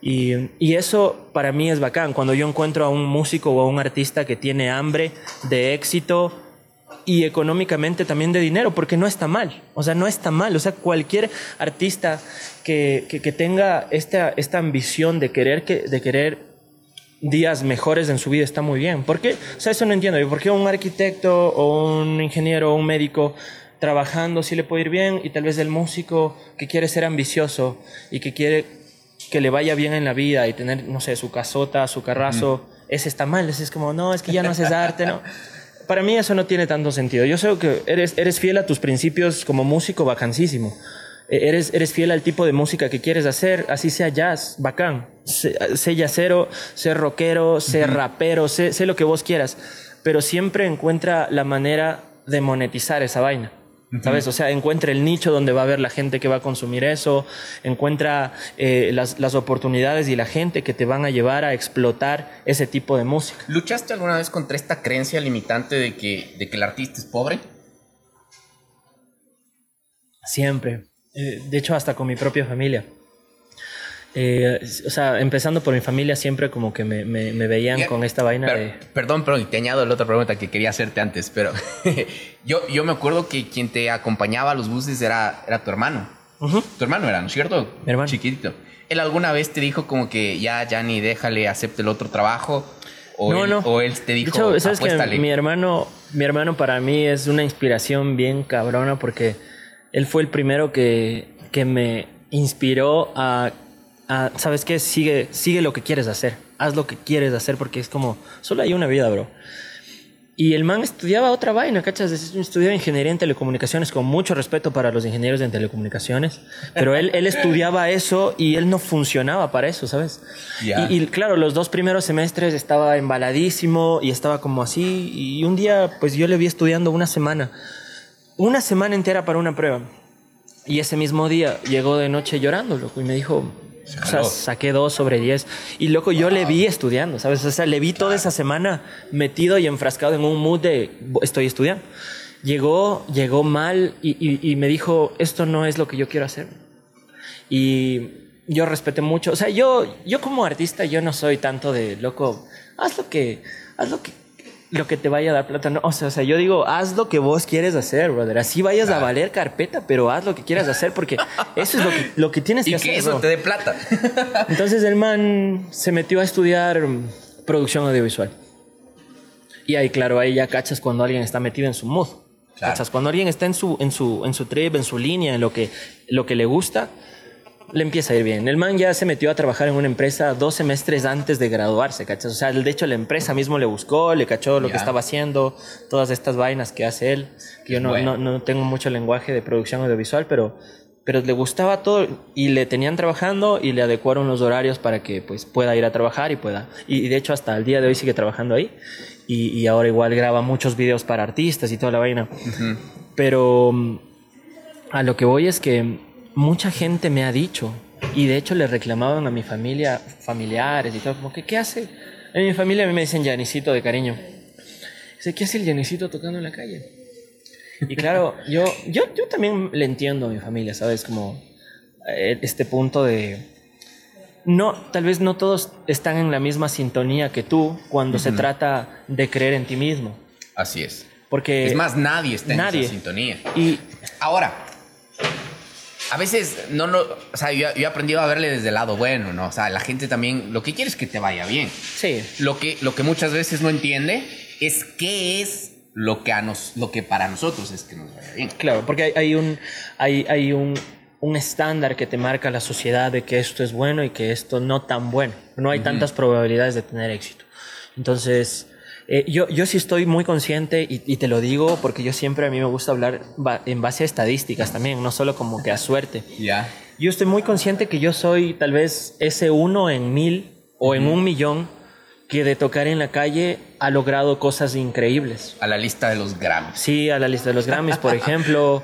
Y, y, eso para mí es bacán, cuando yo encuentro a un músico o a un artista que tiene hambre de éxito y económicamente también de dinero, porque no está mal, o sea, no está mal, o sea, cualquier artista que, que, que tenga esta, esta ambición de querer, que, de querer días mejores en su vida está muy bien. ¿Por qué? O sea, eso no entiendo. ¿Por qué un arquitecto o un ingeniero o un médico trabajando sí le puede ir bien y tal vez el músico que quiere ser ambicioso y que quiere que le vaya bien en la vida y tener, no sé, su casota, su carrazo, ese está mal, ese es como, no, es que ya no haces arte, ¿no? Para mí eso no tiene tanto sentido. Yo sé que eres, eres fiel a tus principios como músico, bacanísimo. E, eres, eres fiel al tipo de música que quieres hacer, así sea jazz, bacán. Sé, sé jazzero, sé rockero, sé rapero, sé, sé lo que vos quieras. Pero siempre encuentra la manera de monetizar esa vaina. ¿Sabes? O sea, encuentra el nicho donde va a haber la gente que va a consumir eso, encuentra eh, las, las, oportunidades y la gente que te van a llevar a explotar ese tipo de música. ¿Luchaste alguna vez contra esta creencia limitante de que, de que el artista es pobre? Siempre. Eh, de hecho, hasta con mi propia familia. Eh, o sea, empezando por mi familia, siempre como que me, me, me veían con esta vaina pero, de... Perdón, pero te añado la otra pregunta que quería hacerte antes, pero yo, yo me acuerdo que quien te acompañaba a los buses era, era tu hermano. Uh -huh. Tu hermano era, ¿no es cierto? Mi hermano. Chiquitito. ¿Él alguna vez te dijo como que ya, ya ni déjale, acepte el otro trabajo? O no, él, no. O él te dijo, de hecho, ¿sabes apuéstale? que mi hermano, mi hermano para mí es una inspiración bien cabrona porque él fue el primero que, que me inspiró a ¿sabes qué? Sigue, sigue lo que quieres hacer. Haz lo que quieres hacer porque es como, solo hay una vida, bro. Y el man estudiaba otra vaina, ¿cachas? Estudiaba ingeniería en telecomunicaciones, con mucho respeto para los ingenieros en telecomunicaciones. Pero él, él estudiaba eso y él no funcionaba para eso, ¿sabes? Ya. Y, y claro, los dos primeros semestres estaba embaladísimo y estaba como así. Y un día, pues yo le vi estudiando una semana. Una semana entera para una prueba. Y ese mismo día llegó de noche llorando, loco, y me dijo, o sea, saqué dos sobre diez. Y loco, yo le vi estudiando, ¿sabes? O sea, le vi toda esa semana metido y enfrascado en un mood de "Bo- estoy estudiando. Llegó, llegó mal y, y- y me dijo, esto no es lo que yo quiero hacer. Y yo respeté mucho. O sea, yo, yo como artista, yo no soy tanto de loco, haz lo que, haz lo que, lo que te vaya a dar plata. No, o sea, o sea, yo digo, haz lo que vos quieres hacer, brother. Así vayas a valer carpeta, pero haz lo que quieras hacer porque eso es lo que, lo que tienes que Y hacer. que eso bro. te dé plata. Entonces el man se metió a estudiar mm, producción audiovisual. Y ahí, claro, ahí ya cachas cuando alguien está metido en su mood. Claro. Cachas cuando alguien está en su, en su, en su trip, en su línea, en lo que, lo que le gusta, le empieza a ir bien. El man ya se metió a trabajar en una empresa dos semestres antes de graduarse, ¿cachas? O sea, de hecho la empresa mismo le buscó, le cachó lo que estaba haciendo, todas estas vainas que hace él, que yo no, Bueno. no, no tengo mucho lenguaje de producción audiovisual, pero, pero le gustaba todo y le tenían trabajando y le adecuaron los horarios para que pues pueda ir a trabajar y pueda. Y, y de hecho hasta el día de hoy sigue trabajando ahí y, y ahora igual graba muchos videos para artistas y toda la vaina. Pero a lo que voy es que mucha gente me ha dicho, y de hecho le reclamaban a mi familia, familiares y todo, como que, ¿qué hace? En mi familia a mí me dicen Janicito de cariño. Dice, ¿qué hace el Janicito tocando en la calle? Y claro, yo, yo, yo también le entiendo a mi familia, ¿sabes? Como eh, este punto de... No, tal vez no todos están en la misma sintonía que tú cuando se trata de creer en ti mismo. Así es. Porque... es más, nadie está en nadie. esa sintonía. Y Ahora, a veces no, no, o sea, yo, yo he aprendido a verle desde el lado bueno, ¿no? O sea, la gente también lo que quiere es que te vaya bien. sí, Lo que, lo que muchas veces no entiende es qué es lo que, a nos, lo que para nosotros es que nos vaya bien. Claro, porque hay, hay un, hay, hay un, un estándar que te marca la sociedad de que esto es bueno y que esto no tan bueno. No hay tantas probabilidades de tener éxito. Entonces, eh, yo, yo sí estoy muy consciente y, y te lo digo porque yo siempre a mí me gusta hablar en base a estadísticas también, no solo como que a suerte. Ya. Yo estoy muy consciente que yo soy tal vez ese uno en mil o en un millón que de tocar en la calle ha logrado cosas increíbles. A la lista de los Grammys. Sí, a la lista de los Grammys, por ejemplo,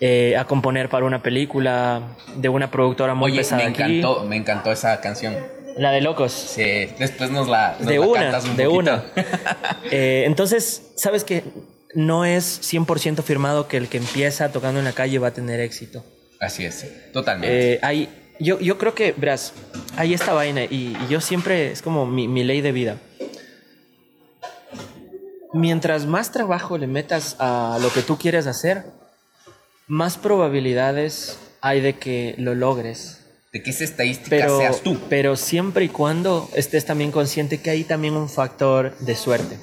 eh, a componer para una película de una productora muy Oye, pesada me aquí. encantó, me encantó esa canción. La de Locos. Sí, después nos la, nos de la una, cantas un de poquito. una. Eh, entonces, sabes que no es 100% firmado que el que empieza tocando en la calle va a tener éxito. Así es, totalmente. Eh, hay, yo, yo creo que, verás, hay esta vaina y, y yo siempre, es como mi, mi ley de vida. Mientras más trabajo le metas a lo que tú quieres hacer, más probabilidades hay de que lo logres. De que esa estadística Pero, seas tú. pero siempre y cuando estés también consciente que hay también un factor de suerte,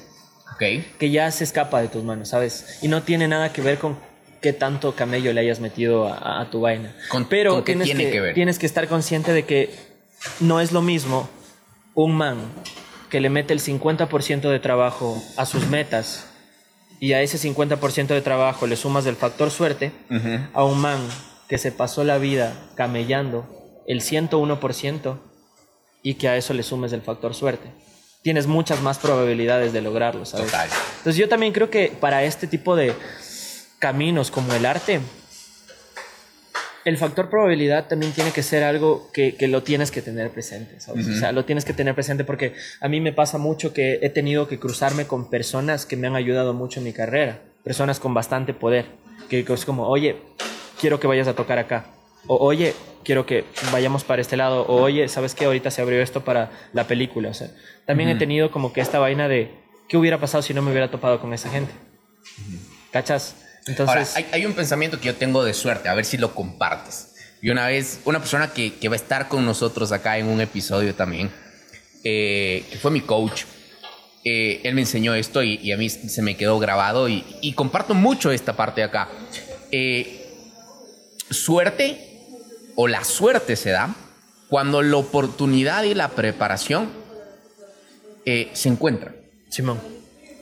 Ok. que ya se escapa de tus manos, ¿sabes? Y no tiene nada que ver con qué tanto camello le hayas metido a, a tu vaina. Con- pero con tienes, tiene que, que ver. tienes que estar consciente de que no es lo mismo un man que le mete el 50% de trabajo a sus metas y a ese 50% de trabajo le sumas el factor suerte, a un man que se pasó la vida camellando el 101% y que a eso le sumes el factor suerte. Tienes muchas más probabilidades de lograrlo, ¿sabes? Total. Entonces yo también creo que para este tipo de caminos como el arte, el factor probabilidad también tiene que ser algo que, que lo tienes que tener presente, ¿sabes? O sea, lo tienes que tener presente porque a mí me pasa mucho que he tenido que cruzarme con personas que me han ayudado mucho en mi carrera, personas con bastante poder, que que es como, oye, quiero que vayas a tocar acá, o oye, quiero que vayamos para este lado, o oye, ¿sabes qué? Ahorita se abrió esto para la película, o sea, también he tenido como que esta vaina de, ¿qué hubiera pasado si no me hubiera topado con esa gente? ¿Cachas? Entonces... Ahora, hay, hay un pensamiento que yo tengo de suerte, a ver si lo compartes. Y una vez, una persona que, que va a estar con nosotros acá en un episodio también, eh, que fue mi coach, eh, él me enseñó esto y, y a mí se me quedó grabado y, y comparto mucho esta parte de acá. Eh, suerte o la suerte se da cuando la oportunidad y la preparación eh, se encuentran. Simón.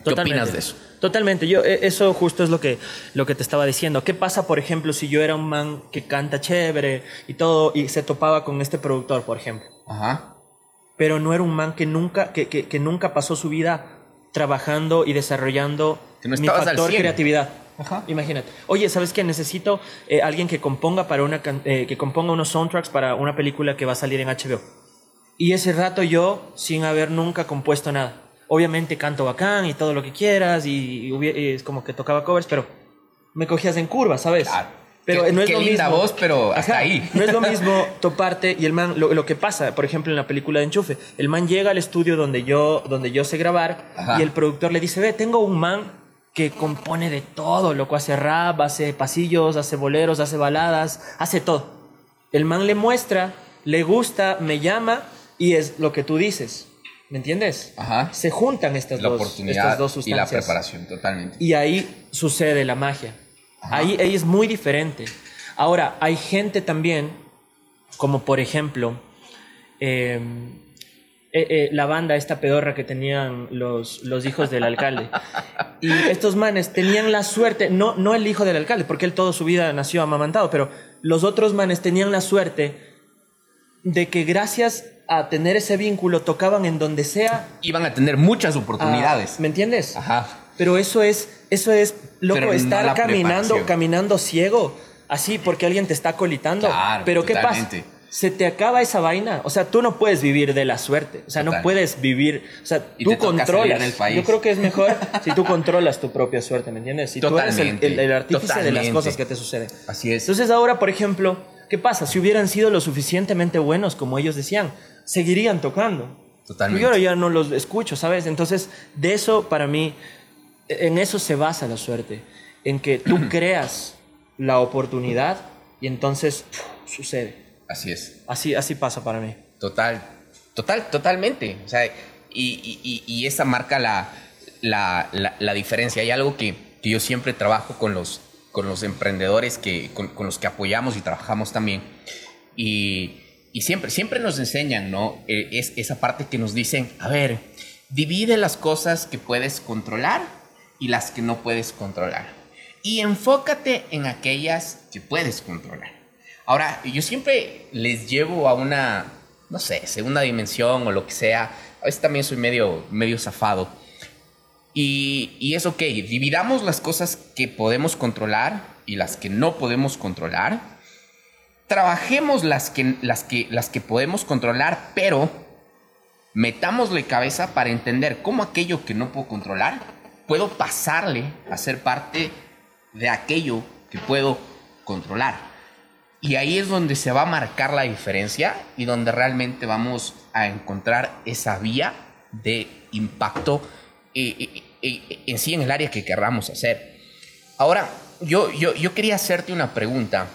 ¿Qué opinas de eso? Totalmente, yo e, eso justo es lo que, lo que te estaba diciendo. ¿Qué pasa, por ejemplo, si yo era un man que canta chévere y todo y se topaba con este productor, por ejemplo? Ajá. Pero no era un man que nunca, que, que, que nunca pasó su vida trabajando y desarrollando no mi factor 100. creatividad. Ajá. Imagínate. Oye, ¿sabes qué? Necesito eh, alguien que componga para una eh, que componga unos soundtracks para una película que va a salir en HBO. Y ese rato yo, sin haber nunca compuesto nada. Obviamente canto bacán y todo lo que quieras y, y y es como que tocaba covers, pero me cogías en curva, ¿sabes? Claro. Pero Qué- no es qué lo linda mismo. voz, pero hasta ahí. No es lo mismo toparte y el man, lo, lo que pasa, por ejemplo, en la película de Enchufe, el man llega al estudio donde yo, donde yo sé grabar Ajá. y el productor le dice, ve, tengo un man que compone de todo, loco, hace rap, hace pasillos, hace boleros, hace baladas, hace todo. El man le muestra, le gusta, me llama y es lo que tú dices. ¿Me entiendes? Ajá. Se juntan estas, La dos, oportunidad estas dos y la sustancias. preparación, totalmente. Y ahí sucede la magia. Ajá. Ahí, ahí es muy diferente. Ahora, hay gente también, como por ejemplo, eh, eh, eh, la banda esta pedorra que tenían los, los hijos del alcalde. Y estos manes tenían la suerte, no, no el hijo del alcalde, porque él toda su vida nació amamantado, pero los otros manes tenían la suerte de que gracias a tener ese vínculo tocaban en donde sea. Iban a tener muchas oportunidades. ¿Me entiendes? Ajá. Pero eso es, eso es, loco, Pero estar caminando, preparación. caminando ciego, así porque alguien te está colitando. Claro, Pero ¿qué pasa? Totalmente. Se te acaba esa vaina. O sea, tú no puedes vivir de la suerte. O sea, no Total. puedes vivir. O sea, Y tú controlas. del país. Yo creo que es mejor si tú controlas tu propia suerte, ¿me entiendes? Si tú eres el, Totalmente, el- el artífice de las totalmente. cosas que te suceden. Así es. Entonces ahora, por ejemplo, ¿qué pasa? Si hubieran sido lo suficientemente buenos como ellos decían, seguirían tocando. Totalmente. Yo ahora ya no los escucho, ¿sabes? Entonces, de eso para mí, en eso se basa la suerte, en que tú creas la oportunidad y entonces ¡puf! sucede. Así es. Así, así pasa para mí. Total, total, totalmente. O sea, y, y- y- y esa marca la, la, la- la diferencia. Hay algo que, que yo siempre trabajo con los, con los emprendedores que, con, con los que apoyamos y trabajamos también. Y, y siempre, siempre nos enseñan, ¿no? Eh, es esa parte que nos dicen, a ver, divide las cosas que puedes controlar y las que no puedes controlar. Y enfócate en aquellas que puedes controlar. Ahora, yo siempre les llevo a una, no sé, segunda dimensión o lo que sea. A veces también soy medio, medio zafado. Y, y es ok, dividamos las cosas que podemos controlar y las que no podemos controlar. Trabajemos las que, las que, las que podemos controlar, pero metámosle cabeza para entender cómo aquello que no puedo controlar puedo pasarle a ser parte de aquello que puedo controlar. Y ahí es donde se va a marcar la diferencia y donde realmente vamos a encontrar esa vía de impacto eh, eh, eh, en sí en el área que querramos hacer. Ahora, yo, yo, yo quería hacerte una pregunta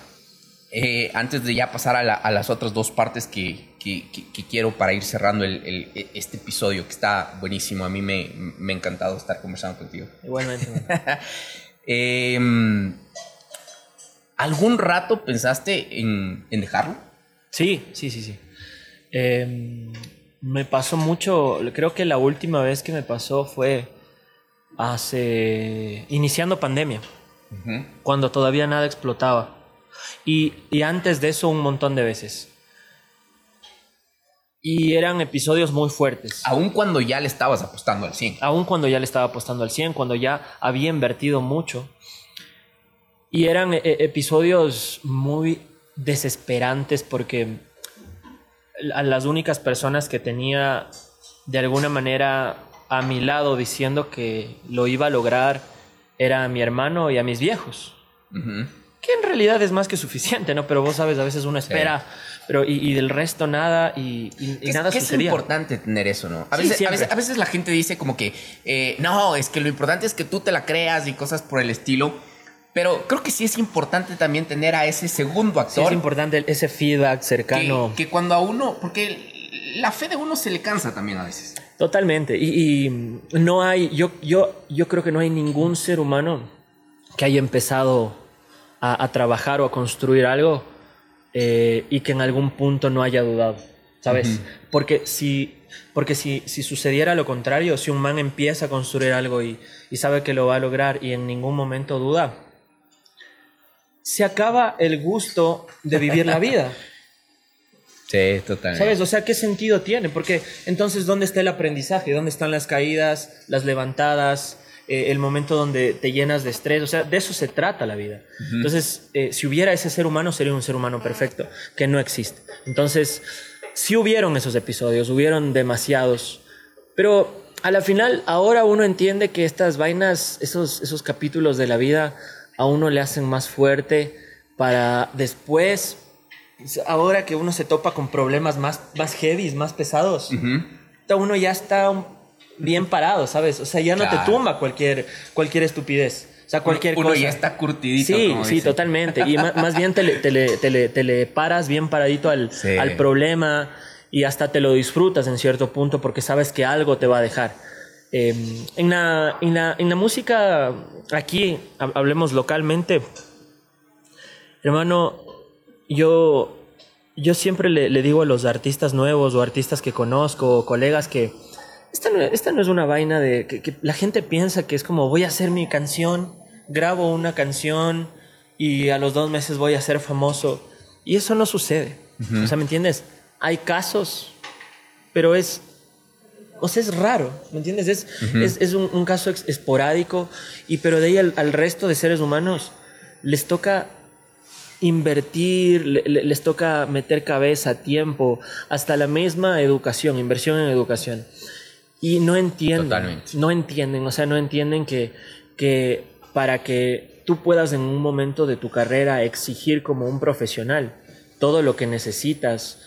eh, antes de ya pasar a, la- a las otras dos partes que, que- que- que quiero para ir cerrando el- el- este episodio que está buenísimo. A mí me, me ha encantado estar conversando contigo. Igualmente. Em, ¿Algún rato pensaste en, en dejarlo? Sí, sí, sí, sí. Eh, me pasó mucho, creo que la última vez que me pasó fue hace, iniciando pandemia, cuando todavía nada explotaba. Y, y antes de eso un montón de veces. Y eran episodios muy fuertes. Aún cuando ya le estabas apostando al 100. Aún cuando ya le estaba apostando al 100, cuando ya había invertido mucho. Y eran eh, episodios muy desesperantes porque a las únicas personas que tenía de alguna manera a mi lado diciendo que lo iba a lograr era a mi hermano y a mis viejos. Que en realidad es más que suficiente, ¿no? Pero vos sabes, a veces uno espera, pero y, y del resto nada y, y- y Es, nada que es sucedía. importante tener eso, ¿no? A Sí, veces, a, veces, a veces la gente dice como que, eh, no, es que lo importante es que tú te la creas y cosas por el estilo. Pero creo que sí es importante también tener a ese segundo Sí, actor es importante ese feedback que, cercano. que cuando a uno, porque la fe de uno se le cansa también a veces. Totalmente. Y, y no hay, yo, yo, yo creo que no hay ningún ser humano que haya empezado a, a trabajar o a construir algo eh, y que en algún punto no haya dudado. ¿sabes? Porque si porque si, si, sucediera lo contrario, si un man empieza a construir algo y, y, sabe que lo va a lograr y en ningún momento duda, se acaba el gusto de vivir la vida. Sí, totalmente. ¿Sabes? O sea, ¿qué sentido tiene? Porque entonces, ¿dónde está el aprendizaje? ¿Dónde están las caídas, las levantadas? Eh, el momento donde te llenas de estrés, o sea, de eso se trata la vida. Entonces, eh, si hubiera ese ser humano, sería un ser humano perfecto, que no existe. Entonces, sí hubieron esos episodios, hubieron demasiados, pero a la final, ahora uno entiende que estas vainas, esos, esos capítulos de la vida, a uno le hacen más fuerte para después, ahora que uno se topa con problemas más, más heavy, más pesados, uno ya está bien parado, ¿sabes? O sea, ya no te tumba cualquier, cualquier estupidez. O sea, cualquier Uno cosa. ya está curtidito. Sí, como sí, dicen. totalmente. Y más, más bien te le, te, le, te, le, te le paras bien paradito al, Sí. al problema y hasta te lo disfrutas en cierto punto porque sabes que algo te va a dejar. Eh, en, la, en, la, en la música, aquí, ha- hablemos localmente, hermano, yo, yo siempre le, le digo a los artistas nuevos o artistas que conozco o colegas que esta no, esta no es una vaina de que, que la gente piensa que es como voy a hacer mi canción, grabo una canción y a los dos meses voy a ser famoso. Y eso no sucede. O sea, ¿me entiendes? Hay casos, pero es, o sea, es raro, ¿me entiendes? Es, es, es un, un caso esporádico, y pero de ahí al, al resto de seres humanos les toca invertir, le- les toca meter cabeza, tiempo, hasta la misma educación, inversión en educación. Y no entienden, Totalmente. no entienden, o sea, no entienden que, que para que tú puedas en un momento de tu carrera exigir como un profesional todo lo que necesitas,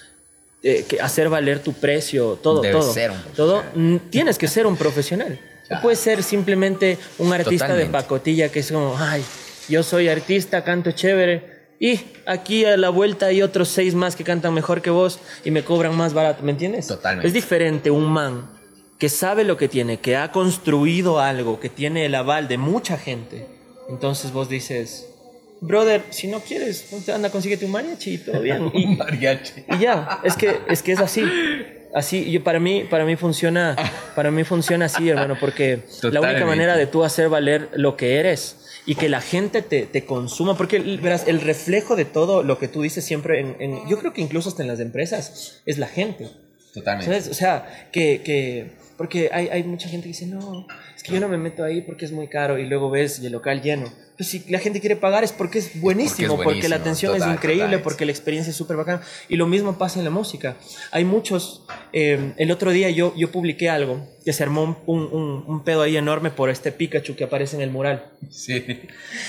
eh, que hacer valer tu precio, todo, Debes todo, ser un todo, mm, tienes que ser un profesional. No puedes ser simplemente un artista de Totalmente. pacotilla que es como, ay, yo soy artista, canto chévere, y aquí a la vuelta hay otros seis más que cantan mejor que vos y me cobran más barato, ¿me entiendes? Totalmente. Es diferente un man que sabe lo que tiene, que ha construido algo, que tiene el aval de mucha gente. Entonces vos dices, brother, si no quieres, anda, consíguete un mariachi y todo bien. Y, Un mariachi. y ya, es que es, que es así. Así, yo, para, mí, para mí funciona, para mí funciona así, hermano, porque la única manera de tú hacer valer lo que eres y que la gente te, te consuma, porque verás, el reflejo de todo lo que tú dices siempre, en, en- yo creo que incluso hasta en las empresas, es la gente. Totalmente. ¿Sabes? O sea, que, que porque hay, hay mucha gente que dice, no, es que yo no me meto ahí porque es muy caro y luego ves y el local lleno. Pues si la gente quiere pagar es porque es buenísimo, porque, buenísimo, la atención total, es increíble, totalmente. porque la experiencia es súper bacana. Y lo mismo pasa en la música. Hay muchos, eh, el otro día yo, yo publiqué algo que se armó un, un- un pedo ahí enorme por este Pikachu que aparece en el mural. Sí.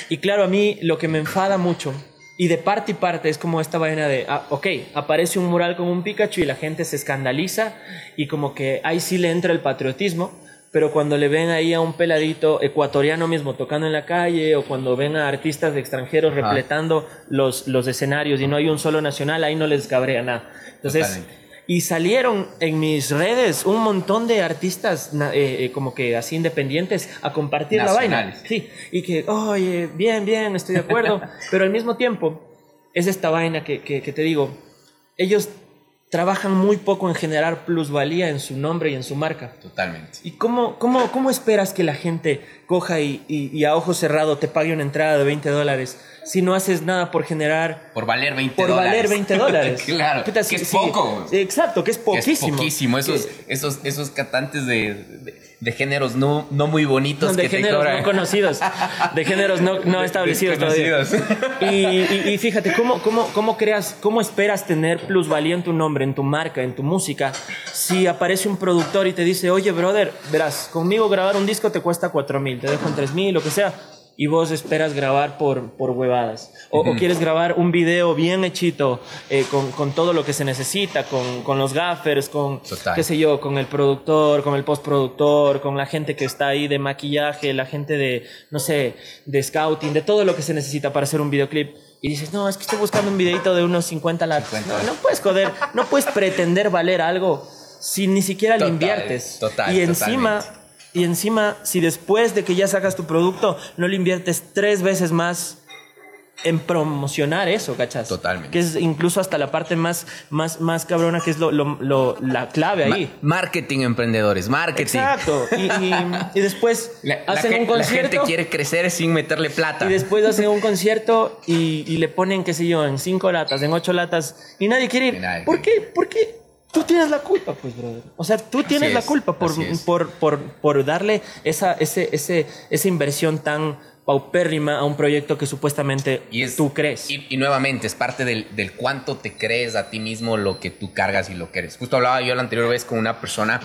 Y claro, a mí lo que me enfada mucho, y de parte y parte, es como esta vaina de, ah, ok, aparece un mural con un Pikachu y la gente se escandaliza y como que ahí sí le entra el patriotismo, pero cuando le ven ahí a un peladito ecuatoriano mismo tocando en la calle o cuando ven a artistas de extranjeros repletando los, los escenarios y no hay un solo nacional, ahí no les cabrea nada. Entonces... Totalmente. Y salieron en mis redes un montón de artistas eh, eh, como que así independientes a compartir la vaina. Sí, y que, oye, bien, bien, estoy de acuerdo, pero al mismo tiempo es esta vaina que, que, que te digo, ellos trabajan muy poco en generar plusvalía en su nombre y en su marca. Totalmente. ¿Y cómo, cómo, cómo esperas que la gente coja y, y, y a ojo cerrado te pague una entrada de 20 dólares si no haces nada por generar Por valer 20 por dólares. valer 20 dólares. claro. Puta, que sí, es poco. Sí, Exacto, que es Que poquísimo. Es poquísimo. Esos, esos, esos cantantes de, de, de géneros no, no muy bonitos de que te géneros cobran. no conocidos, de géneros no, no De- establecidos todavía. Y, y- y fíjate, ¿cómo, cómo, cómo creas, cómo esperas tener plusvalía en tu nombre, en tu marca, en tu música, si aparece un productor y te dice, oye, brother, verás, conmigo grabar un disco te cuesta cuatro mil, te dejo en tres mil, lo que sea, y vos esperas grabar por, por huevadas. O, o quieres grabar un video bien hechito, eh, con, con todo lo que se necesita, con, con los gaffers, con, Total. qué sé yo, con el productor, con el postproductor, con la gente que está ahí de maquillaje, la gente de, no sé, de scouting, de todo lo que se necesita para hacer un videoclip. Y dices, no, es que estoy buscando un videito de unos 50 latas. 50. No, no puedes joder, no puedes pretender valer algo si ni siquiera le Total, inviertes. total, y encima, totalmente. Y encima, si después de que ya sacas tu producto, no le inviertes tres veces más en promocionar eso, ¿cachas? Totalmente. Que es incluso hasta la parte más, más, más cabrona, que es lo, lo- lo- la clave ahí. Ma- marketing, emprendedores, marketing. Exacto. Y, y- y después La, la hacen gen- un la concierto. gente quiere crecer sin meterle plata. Y después hacen un concierto y, y le ponen, qué sé yo, en cinco latas, en ocho latas, y nadie quiere ir. Nadie ¿Por quiere qué? Tú tienes la culpa, pues, brother. O sea, tú tienes la es, culpa por, por, por, por darle esa, ese, ese, esa inversión tan paupérrima a un proyecto que supuestamente Y es- tú crees. Y, y nuevamente, es parte del, del cuánto te crees a ti mismo lo que tú cargas y lo que eres. Justo hablaba yo la anterior vez con una persona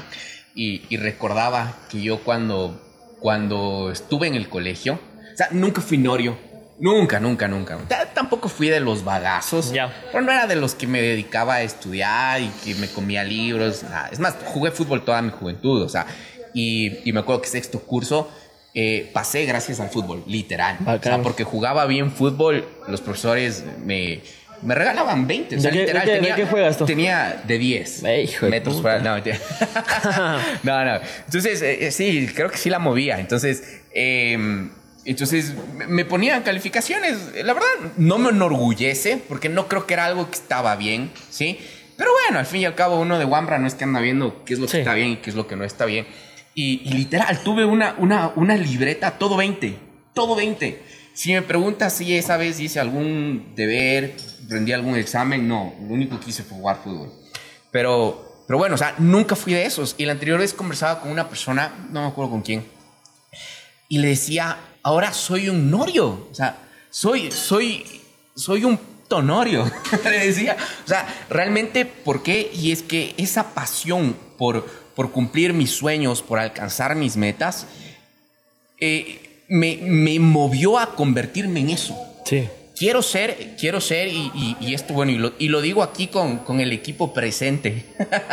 y, y recordaba que yo cuando, cuando estuve en el colegio, o sea, nunca fui norio. Nunca, nunca, nunca. Ta- Tampoco fui de los bagazos. Ya. Pero no era de los que me dedicaba a estudiar y que me comía libros. nada. Es más, jugué fútbol toda mi juventud. O sea, y, y me acuerdo que sexto curso eh, pasé gracias al fútbol, literal. O sea, porque jugaba bien fútbol, los profesores me, me regalaban 20. O sea, ¿De qué- literal, de qué- de tenía, qué juegas tú? Tenía de 10 Eh, hijo de metros puta. fuera. No, no, no. Entonces, eh, eh, sí, creo que sí la movía. Entonces, eh, entonces me- ponían calificaciones. La verdad, no me enorgullece porque no creo que era algo que estaba bien, ¿sí? Pero bueno, al fin y al cabo, uno de Wambra no es que anda viendo qué es lo que Sí. está bien y qué es lo que no está bien. Y, y literal, tuve una, una, una libreta, todo 20, todo 20. Si me preguntas si esa vez hice algún deber, rendí algún examen, no, lo único que hice fue jugar fútbol. Pero, pero bueno, o sea, nunca fui de esos. Y la anterior vez conversaba con una persona, no me acuerdo con quién, y le decía, ahora soy un norio. O sea, soy, soy, soy un tonorio. le decía, o sea, realmente, ¿por qué? Y es que esa pasión por, por cumplir mis sueños, por alcanzar mis metas, eh, me, me movió a convertirme en eso Sí. Quiero ser, quiero ser, y, esto, bueno, y lo, y lo digo aquí con, con el equipo presente.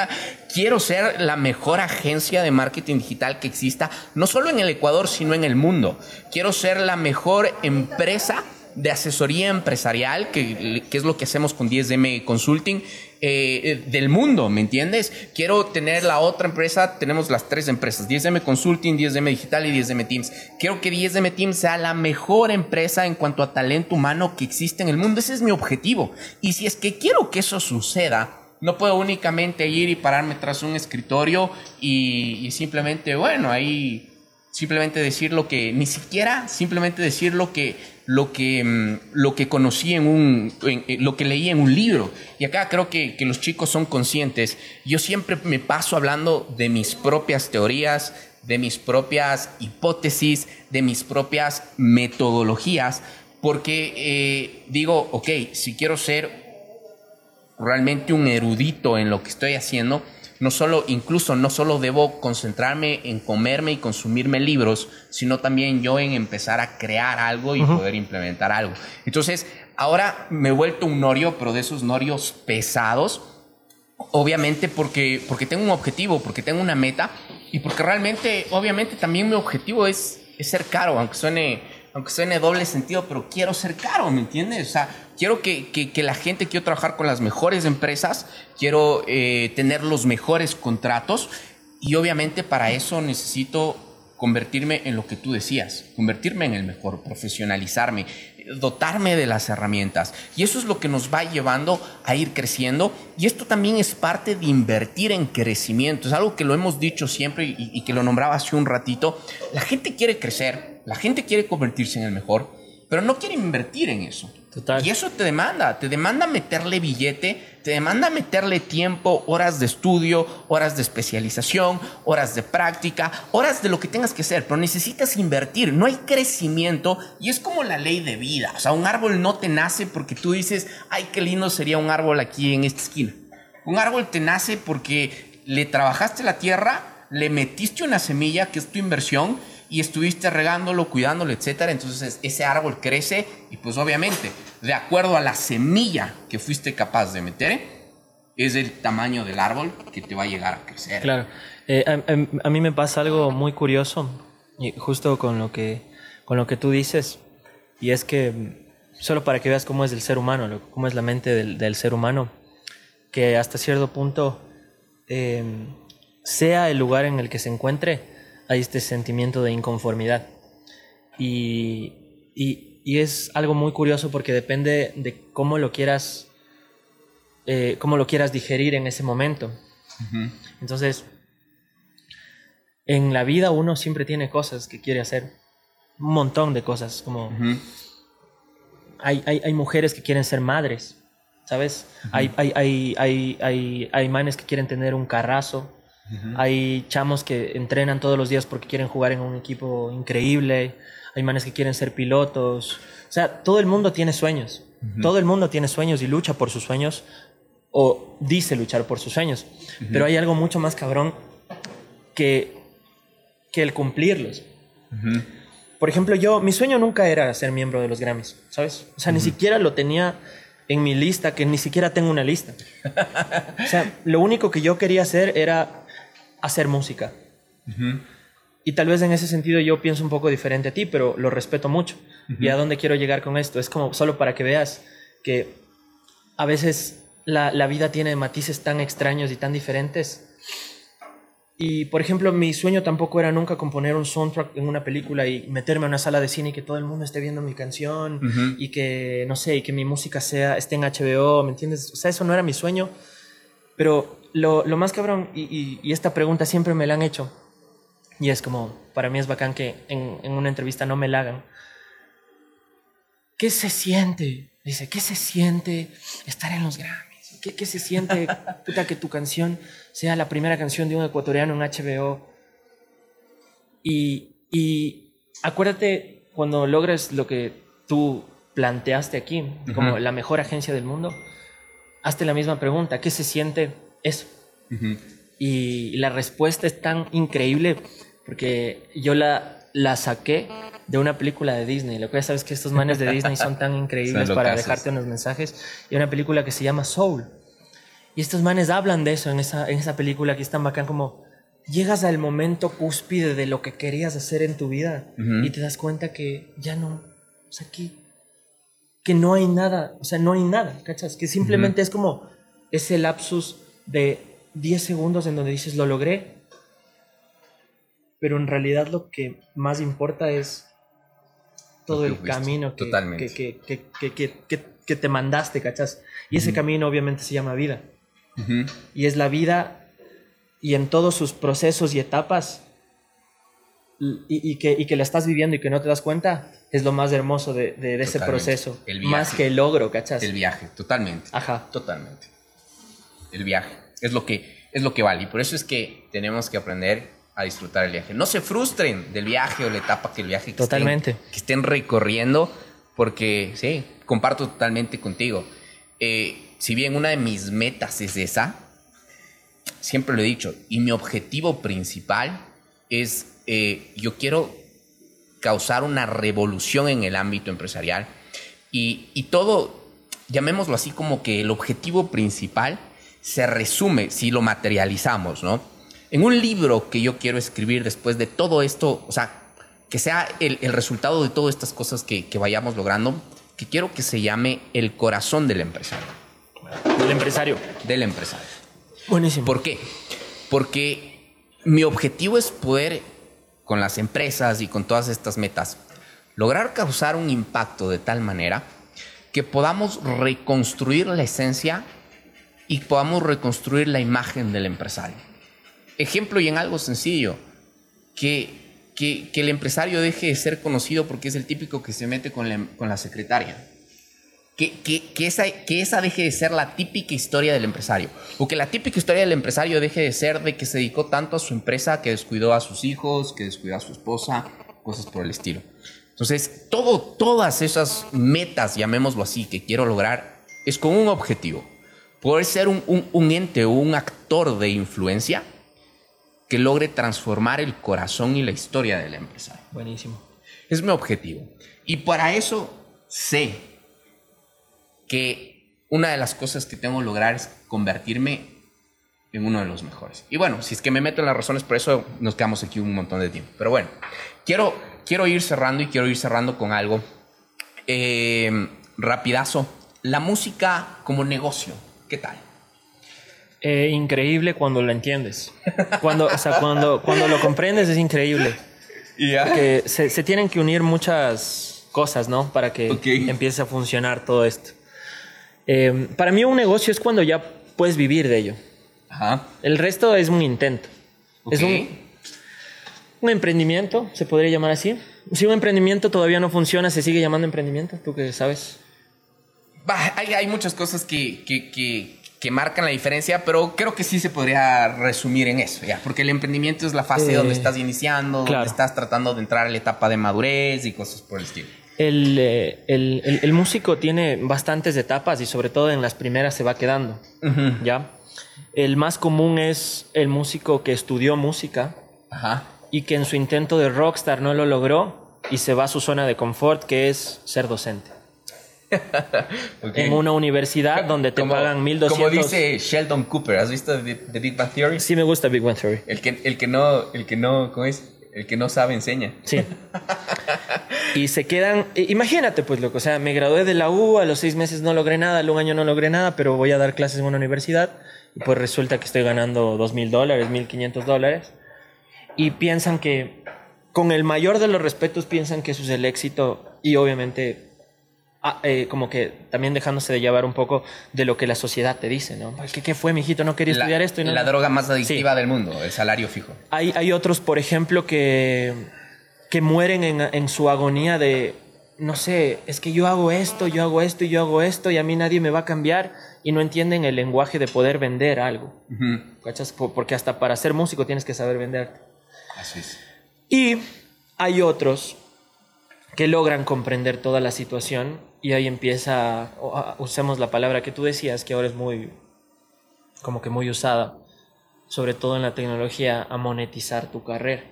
quiero ser la mejor agencia de marketing digital que exista, no solo en el Ecuador, sino en el mundo. Quiero ser la mejor empresa de asesoría empresarial, que, que es lo que hacemos con 10M Consulting, eh, eh, del mundo, ¿me entiendes? Quiero tener la otra empresa, tenemos las tres empresas, 10M Consulting, 10M Digital y 10M Teams. Quiero que 10M Teams sea la mejor empresa en cuanto a talento humano que existe en el mundo. Ese es mi objetivo. Y si es que quiero que eso suceda, no puedo únicamente ir y pararme tras un escritorio y, y simplemente, bueno, ahí simplemente decir lo que, ni siquiera simplemente decir lo que, lo que, mm, lo que conocí en un, en- lo que leí en un libro. Y acá creo que, que los chicos son conscientes. Yo siempre me paso hablando de mis propias teorías, de mis propias hipótesis, de mis propias metodologías, porque eh, digo, ok, si quiero ser realmente un erudito en lo que estoy haciendo, no solo, incluso no solo debo concentrarme en comerme y consumirme libros, sino también yo en empezar a crear algo y poder implementar algo. Entonces, ahora me he vuelto un norio, pero de esos norios pesados, obviamente porque, porque tengo un objetivo, porque tengo una meta y porque realmente, obviamente también mi objetivo es, es ser caro, aunque suene, aunque suene doble sentido, pero quiero ser caro, ¿me entiendes? O sea, quiero que, que- que la gente, quiero trabajar con las mejores empresas, quiero eh, tener los mejores contratos y obviamente para eso necesito convertirme en lo que tú decías, convertirme en el mejor, profesionalizarme, dotarme de las herramientas. Y eso es lo que nos va llevando a ir creciendo. Y esto también es parte de invertir en crecimiento. Es algo que lo hemos dicho siempre y, y que lo nombraba hace un ratito. La gente quiere crecer, la gente quiere convertirse en el mejor, pero no quiere invertir en eso. Y eso te demanda, te demanda meterle billete, te demanda meterle tiempo, horas de estudio, horas de especialización, horas de práctica, horas de lo que tengas que hacer, pero necesitas invertir, no hay crecimiento y es como la ley de vida, o sea, un árbol no te nace porque tú dices, ay, qué lindo sería un árbol aquí en esta esquina. Un árbol te nace porque le trabajaste la tierra, le metiste una semilla que es tu inversión y estuviste regándolo, cuidándolo, etcétera. Entonces ese árbol crece y pues obviamente, de acuerdo a la semilla que fuiste capaz de meter, es el tamaño del árbol que te va a llegar a crecer. Claro. Eh, a, mí me pasa algo muy curioso, justo con lo que, con lo que tú dices, y es que solo para que veas cómo es el ser humano, cómo es la mente del, del ser humano, que hasta cierto punto, eh, sea el lugar en el que se encuentre, hay este sentimiento de inconformidad. Y, y y es algo muy curioso porque depende de cómo lo quieras, eh, cómo lo quieras digerir en ese momento. Entonces, en la vida uno siempre tiene cosas que quiere hacer, un montón de cosas, como hay, hay, hay, mujeres que quieren ser madres, ¿sabes? hay, hay, hay, hay, hay, manes que quieren tener un carrazo, hay chamos que entrenan todos los días porque quieren jugar en un equipo increíble, hay manes que quieren ser pilotos, o sea, todo el mundo tiene sueños, todo el mundo tiene sueños y lucha por sus sueños o dice luchar por sus sueños, pero hay algo mucho más cabrón que, que el cumplirlos. Por ejemplo, yo, mi sueño nunca era ser miembro de los Grammys, ¿sabes? O sea, ni siquiera lo tenía en mi lista, que ni siquiera tengo una lista. o sea, lo único que yo quería hacer era hacer música. Y tal vez en ese sentido yo pienso un poco diferente a ti, pero lo respeto mucho. ¿Y a dónde quiero llegar con esto? Es como solo para que veas que a veces la, la vida tiene matices tan extraños y tan diferentes y, por ejemplo, mi sueño tampoco era nunca componer un soundtrack en una película y meterme a una sala de cine y que todo el mundo esté viendo mi canción y que, no sé, y que mi música sea, esté en HBO, ¿me entiendes? O sea, eso no era mi sueño. Pero lo, lo más cabrón, y, y, esta pregunta siempre me la han hecho, y es como, para mí es bacán que en, en una entrevista no me la hagan. ¿Qué se siente? Dice, ¿qué se siente estar en los Grammys? ¿Qué, se siente, puta, que tu canción sea la primera canción de un ecuatoriano en HBO? Y, y acuérdate cuando logres lo que tú planteaste aquí, como la mejor agencia del mundo, hazte la misma pregunta, ¿qué se siente eso? Y la respuesta es tan increíble porque yo la, la saqué de una película de Disney. Lo que ya sabes que estos manes de Disney son tan increíbles para dejarte unos mensajes. Y una película que se llama Soul. Y estos manes hablan de eso en esa, en esa película que es tan bacán como llegas al momento cúspide de lo que querías hacer en tu vida y te das cuenta que ya no, o sea, que, que no hay nada, o sea, no hay nada, ¿cachas? Que simplemente es como ese lapsus de 10 segundos en donde dices, lo logré, pero en realidad lo que más importa es todo el camino que, que, que, te mandaste, ¿cachas? Y ese camino obviamente se llama vida. Y es la vida y en todos sus procesos y etapas y, que, y, que, la estás viviendo y que no te das cuenta, es lo más hermoso de, de, ese proceso. más que el logro, ¿cachas? El viaje, totalmente. Ajá. Totalmente. El viaje. Es lo que, es lo que vale. Y por eso es que tenemos que aprender a disfrutar el viaje. No se frustren del viaje o la etapa que el viaje que Totalmente. Estén, que estén recorriendo, porque sí, comparto totalmente contigo. Eh, si bien una de mis metas es esa, siempre lo he dicho, y mi objetivo principal es, eh, yo quiero causar una revolución en el ámbito empresarial y, y todo, llamémoslo así como que el objetivo principal se resume si lo materializamos, ¿no? En un libro que yo quiero escribir después de todo esto, o sea, que sea el, el resultado de todas estas cosas que, que vayamos logrando, que quiero que se llame El corazón del empresario. Del empresario. Del empresario. Buenísimo. ¿Por qué? Porque mi objetivo es poder, con las empresas y con todas estas metas, lograr causar un impacto de tal manera que podamos reconstruir la esencia y podamos reconstruir la imagen del empresario. Ejemplo y en algo sencillo, que, que, el empresario deje de ser conocido porque es el típico que se mete con la, con la secretaria que, que, esa, que esa deje de ser la típica historia del empresario. O que la típica historia del empresario deje de ser de que se dedicó tanto a su empresa que descuidó a sus hijos, que descuidó a su esposa, cosas por el estilo. Entonces, todo, todas esas metas, llamémoslo así, que quiero lograr, es con un objetivo. Poder ser un, un, un ente o un actor de influencia que logre transformar el corazón y la historia del empresario. Buenísimo. Es mi objetivo. Y para eso sé que una de las cosas que tengo que lograr es convertirme en uno de los mejores. Y bueno, si es que me meto en las razones, por eso nos quedamos aquí un montón de tiempo. Pero bueno, quiero, quiero ir cerrando y quiero ir cerrando con algo eh, rapidazo. La música como negocio, ¿qué tal? Eh, increíble cuando lo entiendes. Cuando, o sea, cuando, cuando lo comprendes es increíble. Porque se, se tienen que unir muchas cosas, ¿no? Para que empiece a funcionar todo esto. Eh, para mí un negocio es cuando ya puedes vivir de ello. Ajá. El resto es un intento. Es un, un emprendimiento, se podría llamar así. Si un emprendimiento todavía no funciona, ¿se sigue llamando emprendimiento? ¿Tú qué sabes? Bah, hay, hay muchas cosas que, que, que, que marcan la diferencia, pero creo que sí se podría resumir en eso, ya. Porque el emprendimiento es la fase Eh, donde estás iniciando, claro. donde estás tratando de entrar a la etapa de madurez y cosas por el estilo. El, eh, el- el- el músico tiene bastantes etapas y sobre todo en las primeras se va quedando, ¿ya? El más común es el músico que estudió música Ajá. y que en su intento de rockstar no lo logró y se va a su zona de confort, que es ser docente. Ok. En una universidad donde te Como- pagan 1200. Como dice Sheldon Cooper, ¿has visto The, The Big Bang Theory? Sí me gusta Big Bang Theory. El que, el que no, el que no, ¿cómo es? El que no sabe enseña. Sí. Y se quedan, imagínate pues loco, o sea, me gradué de la U, a los seis meses no logré nada, al un año no logré nada, pero voy a dar clases en una universidad y pues resulta que estoy ganando dos mil dólares, mil quinientos dólares y piensan que, con el mayor de los respetos, piensan que eso es el éxito y obviamente ah, eh, como que también dejándose de llevar un poco de lo que la sociedad te dice, ¿no? ¿Qué, qué fue, mijito? No quería La, estudiar esto y no. la droga más adictiva del mundo, el salario fijo. Hay, hay otros, por ejemplo, que, que mueren en, en su agonía de, no sé, es que yo hago esto, yo hago esto y yo hago esto y a mí nadie me va a cambiar y no entienden el lenguaje de poder vender algo. ¿Cachas? Po- Porque hasta para ser músico tienes que saber vender. Así es. Y hay otros que logran comprender toda la situación y ahí empieza, usemos la palabra que tú decías, que ahora es muy, como que muy usada, sobre todo en la tecnología, a monetizar tu carrera.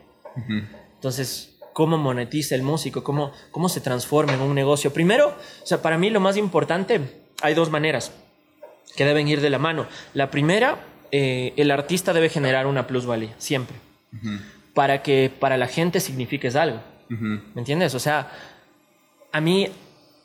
Entonces, ¿cómo monetiza el músico? ¿Cómo, ¿Cómo se transforma en un negocio? Primero, o sea, para mí lo más importante, hay dos maneras que deben ir de la mano. La primera, eh, el artista debe generar una plusvalía, siempre, para que para la gente signifiques algo. Ujú. ¿Me entiendes? O sea, a mí,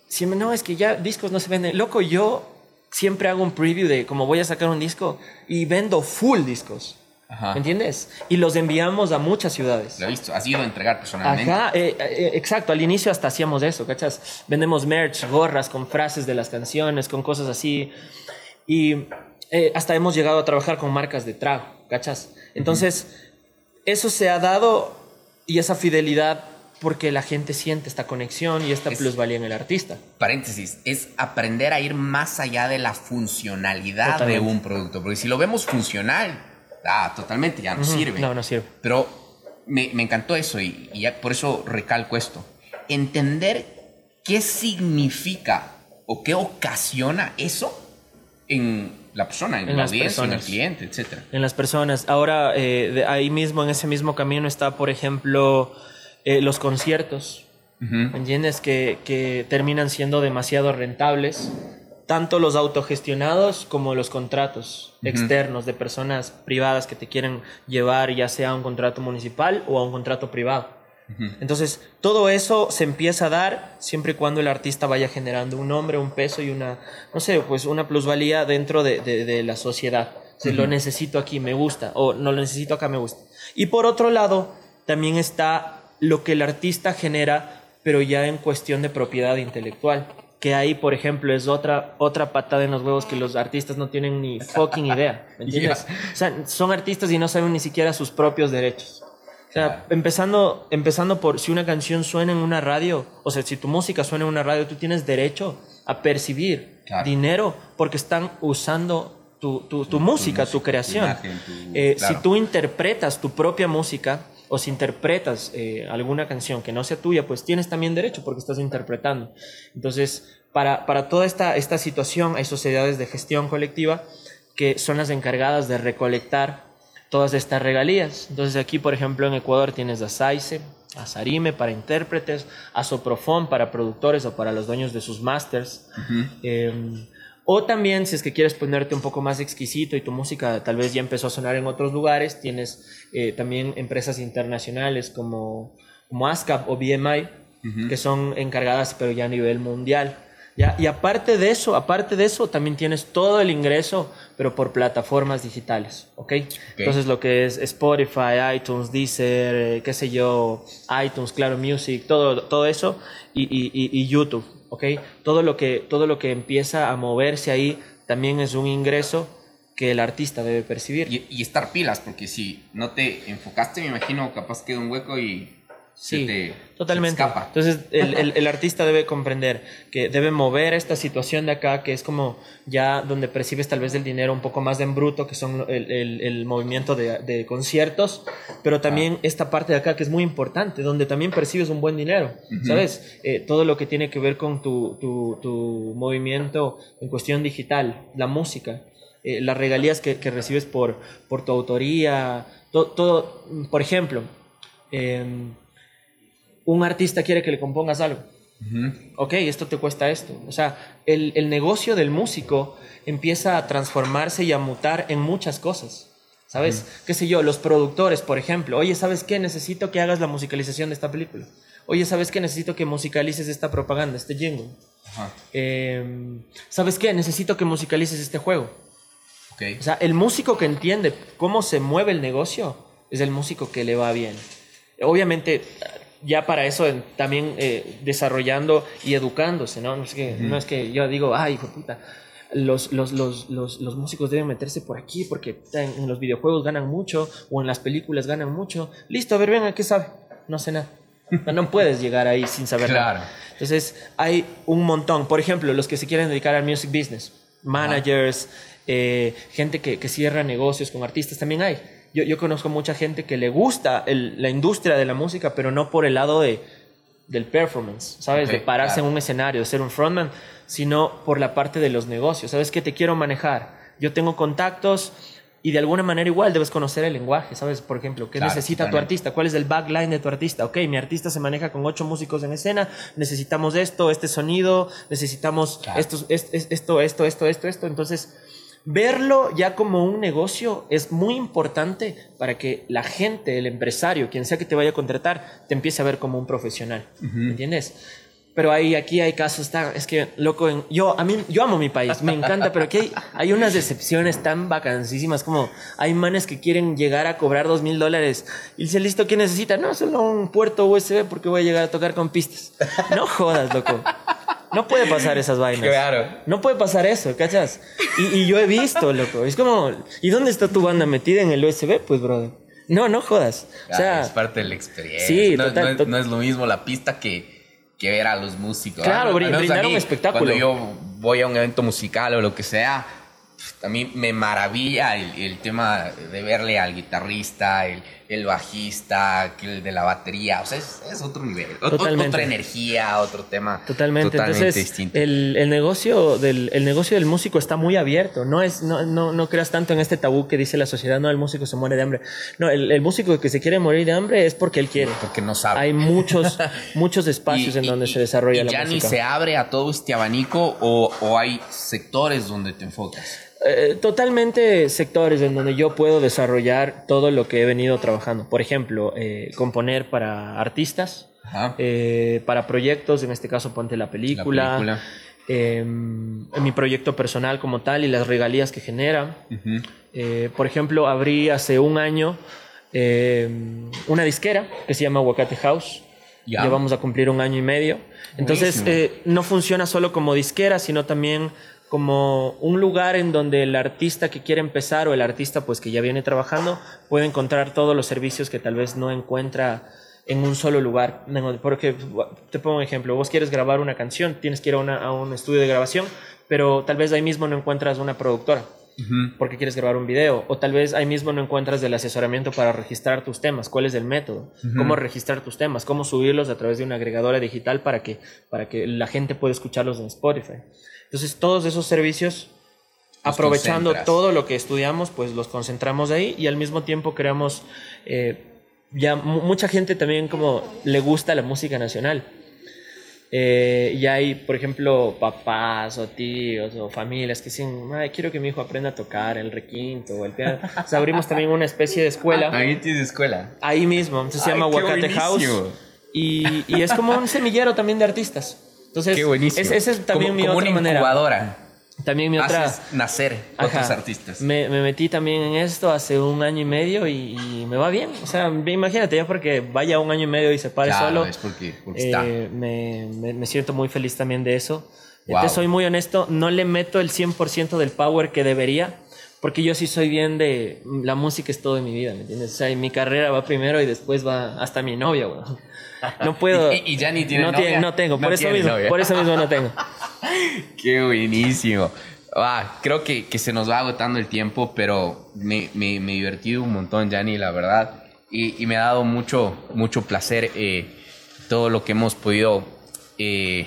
siempre, no, es que ya discos no se venden. Loco, yo siempre hago un preview de cómo voy a sacar un disco y vendo full discos. Ajá. ¿Me entiendes? Y los enviamos a muchas ciudades. Lo he visto, has ido a entregar personalmente. Ajá, eh, eh, exacto. Al inicio hasta hacíamos eso, ¿cachas? Vendemos merch, gorras con frases de las canciones, con cosas así. Y eh, hasta hemos llegado a trabajar con marcas de trago, ¿cachas? Entonces, eso se ha dado y esa fidelidad porque la gente siente esta conexión y esta Es- plusvalía en el artista. Paréntesis, es aprender a ir más allá de la funcionalidad Totalmente. de un producto. Porque si lo vemos funcional, ah, totalmente, ya no sirve. No, no sirve. Pero me, me encantó eso y, y ya por eso recalco esto. Entender qué significa o qué ocasiona eso en la persona, en, En la audiencia, en el cliente, etc. en las personas. Ahora, eh, de ahí mismo, en ese mismo camino está, por ejemplo, eh, los conciertos. ¿Me entiendes? Que, que terminan siendo demasiado rentables. Tanto los autogestionados como los contratos externos de personas privadas que te quieren llevar ya sea a un contrato municipal o a un contrato privado. Entonces, todo eso se empieza a dar siempre y cuando el artista vaya generando un nombre, un peso y una, no sé, pues una plusvalía dentro de, de- de la sociedad. Si lo necesito aquí, me gusta, o no lo necesito acá, me gusta. Y por otro lado, también está lo que el artista genera, pero ya en cuestión de propiedad intelectual. Que ahí, por ejemplo, es otra, otra patada en los huevos que los artistas no tienen ni fucking idea. ¿Me entiendes? O sea, son artistas y no saben ni siquiera sus propios derechos. O sea, empezando, empezando por si una canción suena en una radio, o sea, si tu música suena en una radio, tú tienes derecho a percibir Claro. dinero porque están usando tu, tu, tu música, tu, música, tu creación. imagen, Eh, claro. Si tú interpretas tu propia música o si interpretas eh, alguna canción que no sea tuya, pues tienes también derecho porque estás interpretando. Entonces, para, para toda esta, esta situación hay sociedades de gestión colectiva que son las encargadas de recolectar todas estas regalías. Entonces aquí, por ejemplo, en Ecuador tienes a SAICE, a Sarime para intérpretes, a Soprofón para productores o para los dueños de sus masters. Eh, o también, si es que quieres ponerte un poco más exquisito y tu música tal vez ya empezó a sonar en otros lugares, tienes eh, también empresas internacionales como, como ASCAP o BMI, que son encargadas pero ya a nivel mundial ¿ya? Y aparte de eso, aparte de eso, también tienes todo el ingreso, pero por plataformas digitales, ¿ok? Entonces lo que es Spotify, iTunes, Deezer, eh, qué sé yo, iTunes, Claro Music, todo, todo eso, y, y, y, YouTube, ¿ok? Todo lo, que, todo lo que empieza a moverse ahí también es un ingreso que el artista debe percibir. Y, y estar pilas, porque si no te enfocaste, me imagino, capaz queda un hueco y Sí, totalmente. Entonces, el, el, artista debe comprender que debe mover esta situación de acá, que es como ya donde percibes tal vez el dinero un poco más de en bruto, que son el, el movimiento de, de, conciertos, pero también esta parte de acá que es muy importante, donde también percibes un buen dinero, ¿sabes? Eh, todo lo que tiene que ver con tu, tu, tu movimiento en cuestión digital, la música. Eh, las regalías que, que, recibes por, por tu autoría, todo, todo por ejemplo, eh, un artista quiere que le compongas algo. Ok, esto te cuesta esto. O sea, el, el, negocio del músico empieza a transformarse y a mutar en muchas cosas. ¿Sabes? ¿Qué sé yo? Los productores, por ejemplo. Oye, ¿sabes qué? Necesito que hagas la musicalización de esta película. Oye, ¿sabes qué? Necesito que musicalices esta propaganda, este jingle. Em, ¿Sabes qué? Necesito que musicalices este juego. Okay. O sea, el músico que entiende cómo se mueve el negocio es el músico que le va bien. Obviamente, ya para eso también eh, desarrollando y educándose, ¿no? No es, que, no es que yo digo, ay, hijo de puta, los, los, los, los, los músicos deben meterse por aquí porque en, los videojuegos ganan mucho o en las películas ganan mucho. Listo, a ver, venga, ¿qué sabe? No sé nada. No puedes llegar ahí sin saber claro. nada. Entonces, hay un montón. Por ejemplo, los que se quieren dedicar al music business, managers, eh, gente que, que cierra negocios con artistas, también hay yo, yo conozco mucha gente que le gusta la industria de la música, pero no por el lado de, del performance, ¿sabes? de pararse en un escenario, de ser un frontman, sino por la parte de los negocios. ¿Sabes qué te quiero manejar? Yo tengo contactos y de alguna manera igual debes conocer el lenguaje, ¿sabes? Por ejemplo, ¿qué necesita tu artista? ¿Cuál es el backline de tu artista? Ok, mi artista se maneja con ocho músicos en escena, necesitamos esto, este sonido, necesitamos esto, esto, esto, esto, esto, esto. Entonces, verlo ya como un negocio es muy importante para que la gente, el empresario, quien sea que te vaya a contratar, te empiece a ver como un profesional. ¿Entiendes? Pero ahí, aquí hay casos, está, es que, loco, yo, a mí, yo amo mi país, me encanta, pero aquí hay, hay unas decepciones tan vacancísimas como hay manes que quieren llegar a cobrar dos mil dólares y dice, listo, ¿qué necesita? No, solo un puerto USB porque voy a llegar a tocar con pistas. No jodas, loco. No puede pasar esas vainas. Claro. No puede pasar eso, ¿cachas? Y, yo he visto, loco. Es como, ¿y dónde está tu banda metida en el USB? Pues, brother. No, no jodas. o sea, es parte de la experiencia. Sí, no, total, no, es, lo mismo la pista que, que ver a los músicos. Claro, brindar un espectáculo. Cuando yo voy a un evento musical o lo que sea, a mí me maravilla el, el tema de verle al guitarrista, el el bajista, el de la batería, o sea, es, otro nivel, Totalmente. otra energía, otro tema. Totalmente, Entonces, distinto. El, el, negocio del, el negocio del músico está muy abierto, no, es, no, no, no creas tanto en este tabú que dice la sociedad, no, el músico se muere de hambre. No, el, músico que se quiere morir de hambre es porque él quiere. Porque no sabe. Hay muchos, muchos espacios en donde se desarrolla la música. ¿Ya ni se abre a todo este abanico o, o hay sectores donde te enfocas? Eh, totalmente sectores en donde yo puedo desarrollar todo lo que he venido trabajando. Por ejemplo, eh, componer para artistas, eh, para proyectos, en este caso ponte la película, em, mi proyecto personal como tal y las regalías que genera. por ejemplo, abrí hace un año em, una disquera que se llama Aguacate House. Ya. vamos a cumplir un año y medio. Entonces, no funciona solo como disquera, sino también como un lugar en donde el artista que quiere empezar o el artista pues que ya viene trabajando puede encontrar todos los servicios que tal vez no encuentra en un solo lugar. Porque te pongo un ejemplo, vos quieres grabar una canción, tienes que ir a, un estudio de grabación, pero tal vez ahí mismo no encuentras una productora. porque quieres grabar un video o tal vez ahí mismo no encuentras el asesoramiento para registrar tus temas, cuál es el método, cómo registrar tus temas, cómo subirlos a través de una agregadora digital para que, para que la gente pueda escucharlos en Spotify. Entonces, todos esos servicios, aprovechando todo lo que estudiamos, pues los concentramos ahí y al mismo tiempo creamos, eh, ya mucha gente también como le gusta la música nacional. Eh, y hay, por ejemplo, papás o tíos o familias que dicen, quiero que mi hijo aprenda a tocar el requinto o el piano. Entonces abrimos también una especie de escuela. Ahí tienes escuela. Ahí mismo. Entonces se llama Aguacate House. Y, y, es como un semillero también de artistas. Entonces, Qué buenísimo. es- esa es también como, mi como otra una manera. incubadora. También mi otra... Haces nacer Ajá. otros artistas. Me, me metí también en esto hace un año y medio y, y me va bien. O sea, imagínate, ya porque vaya un año y medio y se pare Claro, solo. es porque, porque eh, está. me, me- me siento muy feliz también de eso. Wow. Te soy muy honesto, no le meto el 100% del power que debería, porque yo sí soy bien de... La música es todo en mi vida, ¿me entiendes? O sea, mi carrera va primero y después va hasta mi novia, weón. No puedo... Y- y ya ni tiene no, novia. tiene- no tengo, No por eso mismo, novia. por eso mismo no tengo. Qué buenísimo. Ah, creo que, que se nos va agotando el tiempo, pero me, me, me he divertido un montón, Yanni, la verdad. Y, y me ha dado mucho, mucho placer eh, todo lo que hemos podido eh,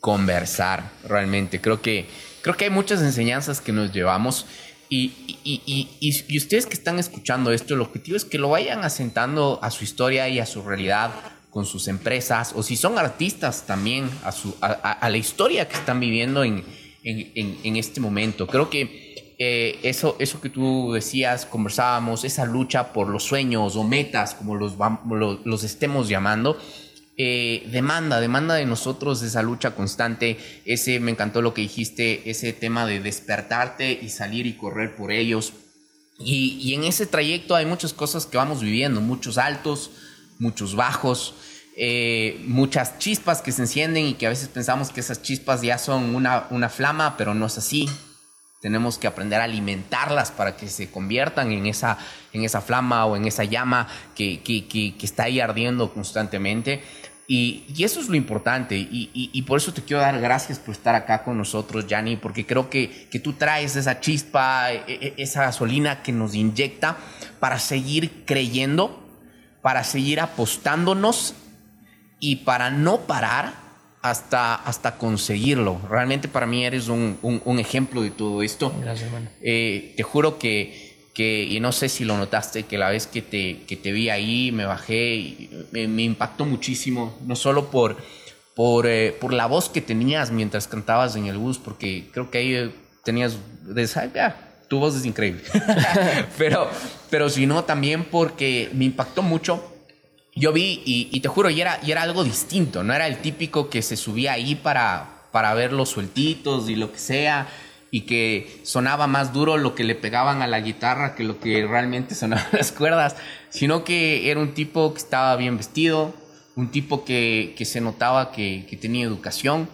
conversar realmente. Creo que, creo que hay muchas enseñanzas que nos llevamos. Y, y, y ustedes que están escuchando esto, el objetivo es que lo vayan asentando a su historia y a su realidad con sus empresas, o si son artistas también, a, su, a, la historia que están viviendo en, en, en- este momento. Creo que eh, eso, eso que tú decías, conversábamos, esa lucha por los sueños o metas, como los, los, los estemos llamando, eh, demanda, demanda de nosotros esa lucha constante, ese, me encantó lo que dijiste, ese tema de despertarte y salir y correr por ellos. Y, y en ese trayecto hay muchas cosas que vamos viviendo, muchos altos, muchos bajos, eh, muchas chispas que se encienden y que a veces pensamos que esas chispas ya son una, una flama, pero no es así. Tenemos que aprender a alimentarlas para que se conviertan en esa, en esa flama o en esa llama que, que, que- está ahí ardiendo constantemente. Y, y eso es lo importante. Y, y- y por eso te quiero dar gracias por estar acá con nosotros, Yanni, porque creo que, que tú traes esa chispa, e- e- esa gasolina que nos inyecta para seguir creyendo, para seguir apostándonos y para no parar hasta, hasta conseguirlo. Realmente para mí eres un, un- un ejemplo de todo esto. Gracias, hermano. Eh, te juro que, que, y no sé si lo notaste, que la vez que te, que te vi ahí, me bajé, y me, me impactó muchísimo, no solo por, por, eh, por la voz que tenías mientras cantabas en el bus, porque creo que ahí tenías, de, "Ay, ya, tu voz es increíble, pero, pero sino también porque me impactó mucho. Yo vi y, y te juro, y era, y era algo distinto, no era el típico que se subía ahí para, para ver los sueltitos y lo que sea, y que sonaba más duro lo que le pegaban a la guitarra que lo que realmente sonaban las cuerdas, sino que era un tipo que estaba bien vestido, un tipo que, que se notaba que, que tenía educación,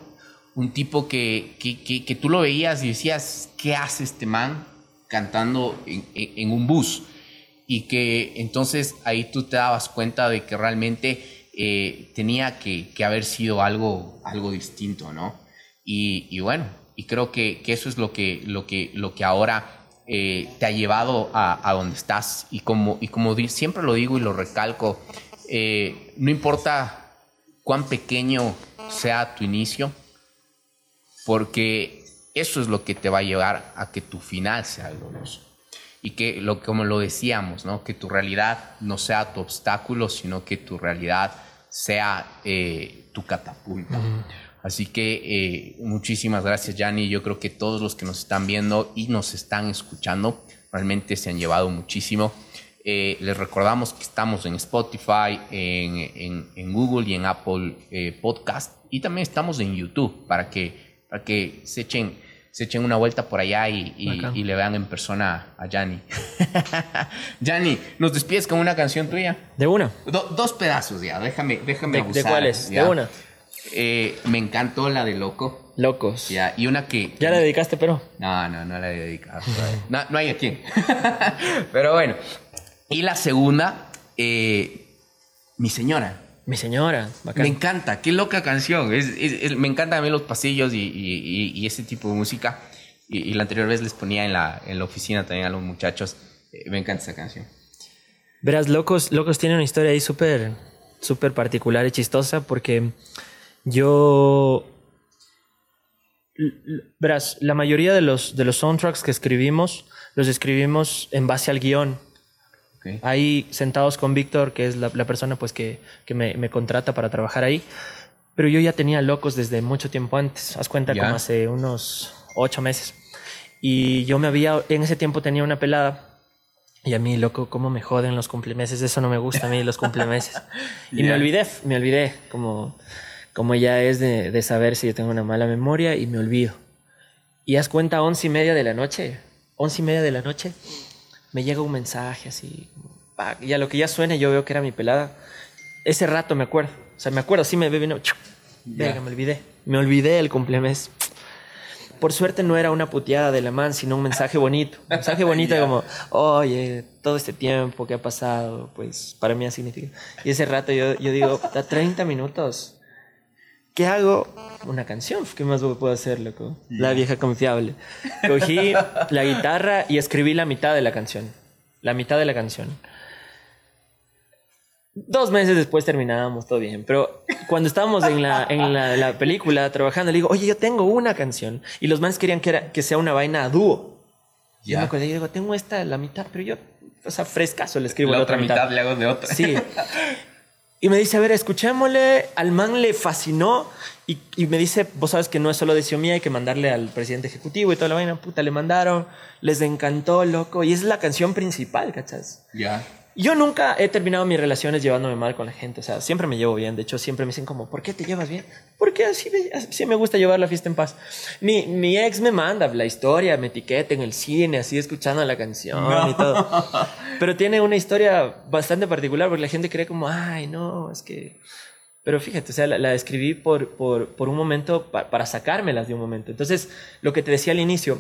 un tipo que, que, que, que tú lo veías y decías, ¿qué hace este man cantando en, un bus? y que entonces ahí tú te dabas cuenta de que realmente eh, tenía que, que haber sido algo, algo distinto, ¿no? Y, bueno, y creo que, que eso es lo que, lo que, lo que ahora eh, te ha llevado a, a donde estás. Y como, y como siempre lo digo y lo recalco, eh, no importa cuán pequeño sea tu inicio, porque eso es lo que te va a llevar a que tu final sea glorioso y que lo como lo decíamos, ¿no? Que tu realidad no sea tu obstáculo, sino que tu realidad sea eh, tu catapulta. Así que eh, muchísimas gracias, Yanni. Yo creo que todos los que nos están viendo y nos están escuchando realmente se han llevado muchísimo. Eh, les recordamos que estamos en Spotify, en, en- en Google y en Apple eh, Podcast. Y también estamos en YouTube para que, para que se echen se echen una vuelta por allá y, y- le vean en persona a Yanni. Yanni, ¿nos despides con una canción tuya? De una. Do- dos pedazos ya, déjame, déjame ¿De, de cuáles? De una. Eh, me encantó la de Loco. Locos. Ya, y una que... ¿Ya la dedicaste, pero? No, no, no la he dedicado. No, no hay a quién. Pero bueno. Y la segunda, eh, Mi Señora. Mi señora. Bacán. Me encanta, qué loca canción. Es, es- es- me encantan a mí los pasillos y, y- y- y ese tipo de música. Y, y la anterior vez les ponía en la, en la oficina también a los muchachos. Eh, me encanta esa canción. Verás, Locos, Locos tiene una historia ahí súper, súper particular y chistosa porque yo... Verás, la mayoría de los, de los soundtracks que escribimos, los escribimos en base al guion. Ok. Ahí sentados con Víctor, que es la, la persona pues, que, que me, me contrata para trabajar ahí. Pero yo ya tenía Locos desde mucho tiempo antes. Haz cuenta Ya. como hace unos ocho meses. Y yo me había, en ese tiempo tenía una pelada y a mí, loco, cómo me joden los cumplemeses. Eso no me gusta a mí, los cumplemeses. Y me Ya. olvidé, me olvidé. Como, como ya es de, de saber si yo tengo una mala memoria y me olvido. Y haz cuenta, once y media de la noche, once y media de la noche, me llega un mensaje así, y a lo que ya suene yo veo que era mi pelada. Ese rato me acuerdo, o sea, me acuerdo, así me vino, venga, me olvidé, me olvidé el cumpleaños. Por suerte no era una puteada de la man, sino un mensaje bonito. Un mensaje bonito como, oye, todo este tiempo que ha pasado, pues para mí ha significado. Y ese rato yo, yo digo, da 30 minutos. ¿Qué hago? Una canción. ¿Qué más puedo hacer, loco? La vieja confiable. Cogí la guitarra y escribí la mitad de la canción. La mitad de la canción. Dos meses después terminábamos todo bien, pero cuando estábamos en la, en la, la película trabajando, le digo, oye, yo tengo una canción. Y los manes querían que, era, que sea una vaina a dúo. Yo Ya. me acordé y digo, tengo esta, la mitad, pero yo, o sea, frescaso le escribo La la, otra mitad le hago de otra. Sí. Y me dice, a ver, escuchémosle. Al man le fascinó. Y, y me dice, vos sabes que no es solo decisión mía, hay que mandarle al presidente ejecutivo y toda la vaina. Puta, le mandaron. Les encantó, loco. Y es la canción principal, ¿cachas? Ya. Yo nunca he terminado mis relaciones llevándome mal con la gente. O sea, siempre me llevo bien. De hecho, siempre me dicen como, ¿por qué te llevas bien? Porque así me, así me gusta llevar la fiesta en paz. Mi, mi ex me manda la historia, me etiqueta en el cine, así escuchando la canción y todo. Pero tiene una historia bastante particular porque la gente cree como, ay, no, es que... Pero fíjate, o sea, la, la escribí por, por, por un momento, pa- para sacármelas de un momento. Entonces, lo que te decía al inicio,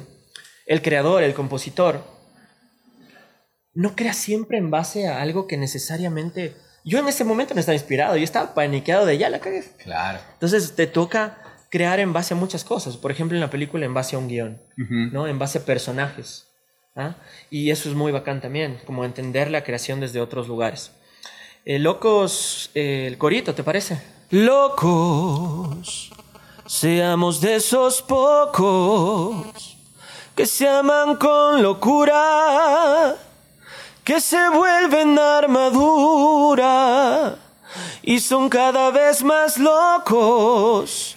el creador, el compositor, no crea siempre en base a algo que necesariamente... Yo en ese momento no estaba inspirado, yo estaba paniqueado de ya la cagué. Claro. Entonces te toca crear en base a muchas cosas. Por ejemplo, en la película en base a un guion, ¿no? En base a personajes. ¿ah? Y eso es muy bacán también, como entender la creación desde otros lugares. Eh, locos, eh, el corito, ¿te parece? Locos, seamos de esos pocos que se aman con locura, que se vuelven armadura y son cada vez más locos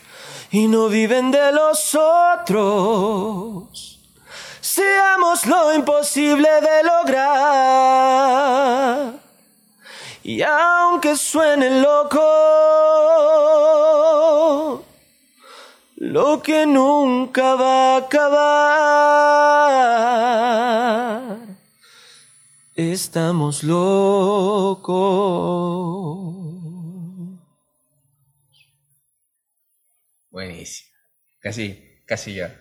y no viven de los otros. Seamos lo imposible de lograr. Y aunque suene loco, lo que nunca va a acabar. Estamos locos. Buenísimo. Casi, casi ya.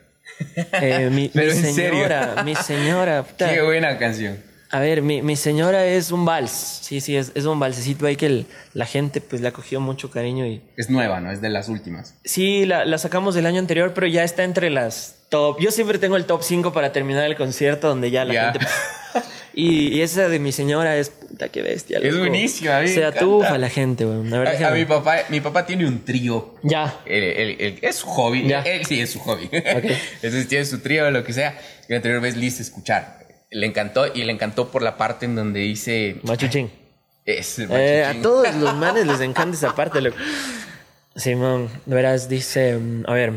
Eh, mi, Pero mi en serio. señora, mi señora. puta. Qué buena canción. A ver, mi, mi señora es un vals. Sí, sí, es, es un valsecito ahí que el- la gente pues le ha cogido mucho cariño y Es nueva, ¿no? Es de las últimas. sí, la, la sacamos del año anterior, pero ya está entre las top. Yo siempre tengo el top 5 para terminar el concierto donde ya la gente... Y, y esa de mi señora es puta que bestia. Es buenísima, a Se atufa la gente, weón. La verdad que A, a mi papá, mi papá tiene un trío. Ya. El- el- el- es su hobby. Ya. Él sí es su hobby. Entonces tiene su trío, lo que sea. Y la anterior vez le hice escuchar. Le encantó y le encantó por la parte en donde dice. Machuchín. Es Eh, a machuchín. todos los manes les encanta esa parte, loco. Simón, de veras, dice, mm, a ver.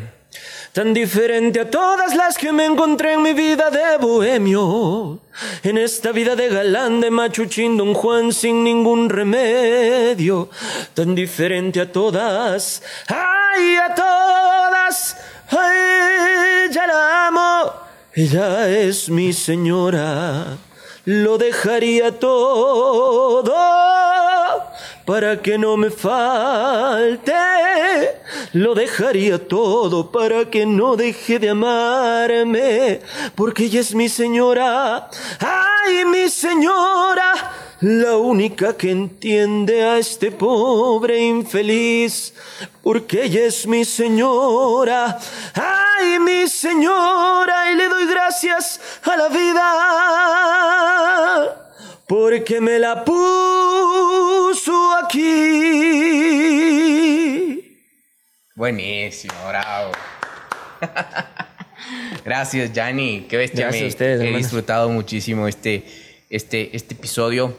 Tan diferente a todas las que me encontré en mi vida de bohemio. En esta vida de galán, de machuchín, don Juan sin ningún remedio. Tan diferente a todas, ay, a todas, ay, ya la amo. Ella es mi señora, lo dejaría todo para que no me falte. Lo dejaría todo para que no deje de amarme, porque ella es mi señora, ay, mi señora, la única que entiende a este pobre infeliz, porque ella es mi señora, ay, mi señora, y le doy gracias a la vida porque me la puso aquí. Buenísimo, bravo. Gracias, Yanni. Qué bestia. Gracias me- a ustedes, He disfrutado muchísimo este, este, este episodio.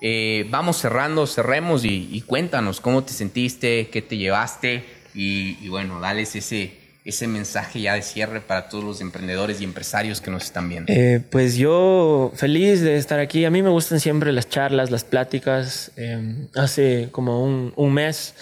Eh, vamos cerrando, cerremos y, y cuéntanos cómo te sentiste, qué te llevaste y, y bueno, dales ese, ese mensaje ya de cierre para todos los emprendedores y empresarios que nos están viendo. Eh, pues yo feliz de estar aquí. A mí me gustan siempre las charlas, las pláticas. Eh, hace como un, un mes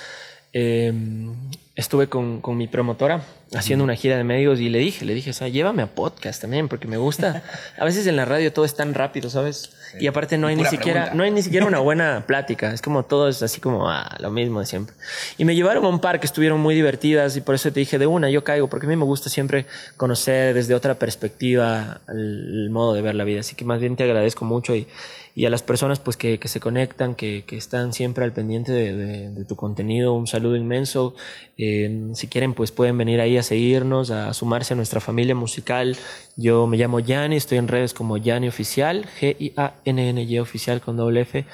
em, estuve con, con mi promotora haciendo una gira de medios y le dije, le dije, o sea, llévame a podcast también, porque me gusta. A veces en la radio todo es tan rápido, ¿sabes? Y aparte no hay ni siquiera, no hay ni siquiera una buena plática. Es como todo es así como ah, lo mismo de siempre. Y me llevaron a un par que estuvieron muy divertidas y por eso te dije de una, yo caigo, porque a mí me gusta siempre conocer desde otra perspectiva el, el modo de ver la vida. Así que más bien te agradezco mucho y, y a las personas pues que, que se conectan, que, que, están siempre al pendiente de, de, de tu contenido, un saludo inmenso. Eh, si quieren pues pueden venir ahí a seguirnos, a sumarse a nuestra familia musical. Yo me llamo Yani, estoy en redes como Yani Oficial, G-I-A-N-N-Y Oficial con doble F.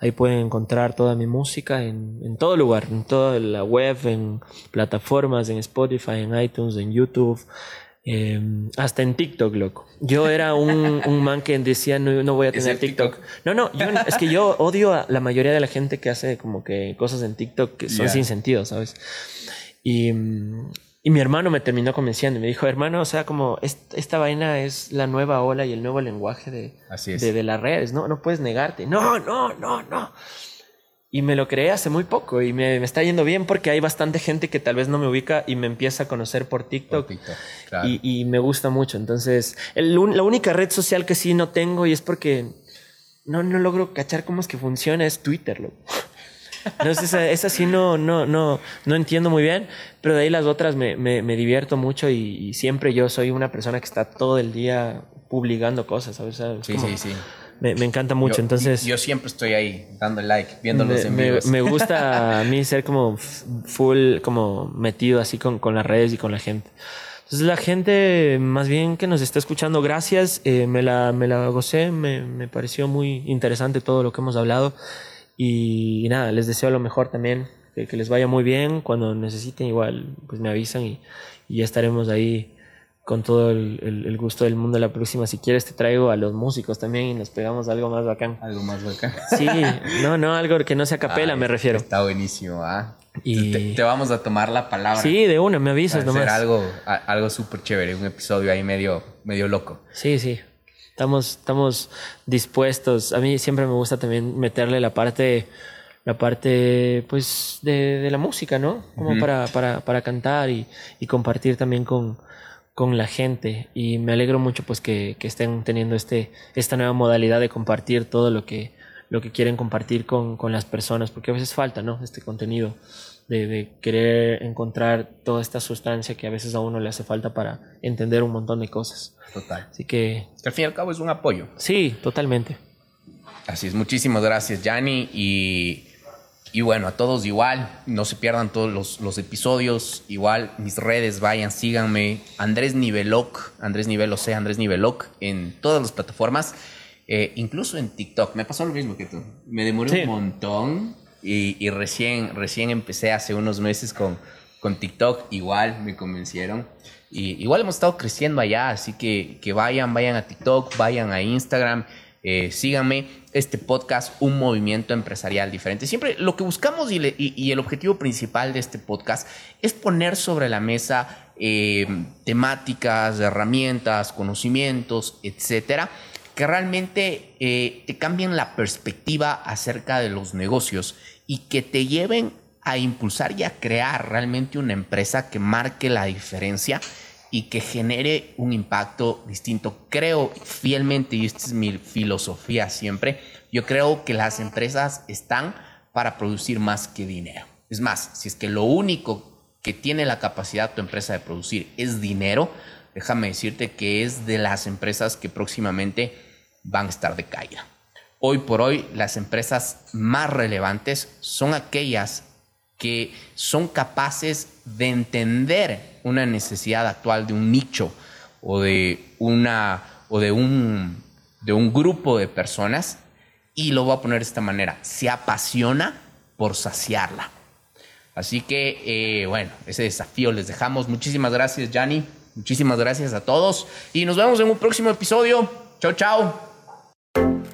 Ahí pueden encontrar toda mi música en, en, todo lugar, en toda la web, en plataformas, en Spotify, en iTunes, en YouTube, eh, hasta en TikTok, loco. Yo era un, un man que decía, no, no voy a tener TikTok? TikTok. No, no, yo, es que yo odio a la mayoría de la gente que hace como que cosas en TikTok que son yeah. sin sentido, ¿sabes? Y, y mi hermano me terminó convenciendo y me dijo, hermano, o sea, como esta, esta vaina es la nueva ola y el nuevo lenguaje de, de, de, las redes, ¿no? No puedes negarte. No, no, no, no. Y me lo creé hace muy poco y me, me, está yendo bien porque hay bastante gente que tal vez no me ubica y me empieza a conocer por TikTok. Por TikTok claro. y, y, me gusta mucho. Entonces, el, la única red social que sí no tengo y es porque no, no logro cachar cómo es que funciona es Twitter. Loco. Entonces, esa, esa, sí no, no, no, no entiendo muy bien, pero de ahí las otras me, me, me divierto mucho y, y, siempre yo soy una persona que está todo el día publicando cosas, ¿sabes? Sí, como, sí, sí me, me encanta mucho. Yo, Entonces, yo siempre estoy ahí dando like, viendo los me, en me, gusta a mí ser como full, como metido así con, con las redes y con la gente. Entonces la gente, más bien que nos está escuchando, gracias. Eh, me, la, me la gocé, me, me pareció muy interesante todo lo que hemos hablado. Y, y nada, les deseo lo mejor también, que, que, les vaya muy bien. Cuando necesiten, igual, pues me avisan y, y ya estaremos ahí con todo el, el, el, gusto del mundo la próxima. Si quieres, te traigo a los músicos también y nos pegamos algo más bacán. Algo más bacán. Sí, no, no, algo que no sea capela, Ay, me refiero. Está buenísimo, ¿ah? Y te, te, vamos a tomar la palabra. Sí, de una, me avisas nomás. Hacer algo, algo súper chévere, un episodio ahí medio, medio loco. Sí, sí. Estamos, estamos dispuestos. A mí siempre me gusta también meterle la parte la parte pues de, de la música, ¿no? Como uh -huh. para, para, para cantar y, y compartir también con, con la gente y me alegro mucho pues que, que, estén teniendo este, esta nueva modalidad de compartir todo lo que, lo que quieren compartir con, con las personas, porque a veces falta ¿no? este contenido de, de, querer encontrar toda esta sustancia que a veces a uno le hace falta para entender un montón de cosas. Total. Así que... que al fin y al cabo es un apoyo. Sí, totalmente. Así es, muchísimas gracias, Yanni. Y y bueno, a todos igual, no se pierdan todos los, los, episodios, igual mis redes, vayan, síganme, Andrés Niveloc, Andrés Nivelo C, Andrés Niveloc, en todas las plataformas, eh, incluso en TikTok, me pasó lo mismo que tú, me demoré sí. un montón y, y, recién, recién empecé hace unos meses con, con TikTok, igual me convencieron. Y igual hemos estado creciendo allá, así que, que vayan, vayan a TikTok, vayan a Instagram, eh, síganme, este podcast, un movimiento empresarial diferente. Siempre lo que buscamos y, el objetivo principal de este podcast es poner sobre la mesa eh, temáticas, herramientas, conocimientos, etcétera, que realmente eh, te cambien la perspectiva acerca de los negocios y que te lleven a impulsar y a crear realmente una empresa que marque la diferencia y que genere un impacto distinto. Creo fielmente, y esta es mi filosofía siempre, yo creo que las empresas están para producir más que dinero. Es más, si es que lo único que tiene la capacidad tu empresa de producir es dinero, déjame decirte que es de las empresas que próximamente van a estar de caída. Hoy por hoy, las empresas más relevantes son aquellas que son capaces de entender una necesidad actual de un nicho o de, una, o de, un, de un grupo de personas y lo voy a poner de esta manera, se apasiona por saciarla. Así que, eh, bueno, ese desafío les dejamos. Muchísimas gracias, Yanni. Muchísimas gracias a todos. Y nos vemos en un próximo episodio. Chao, chao.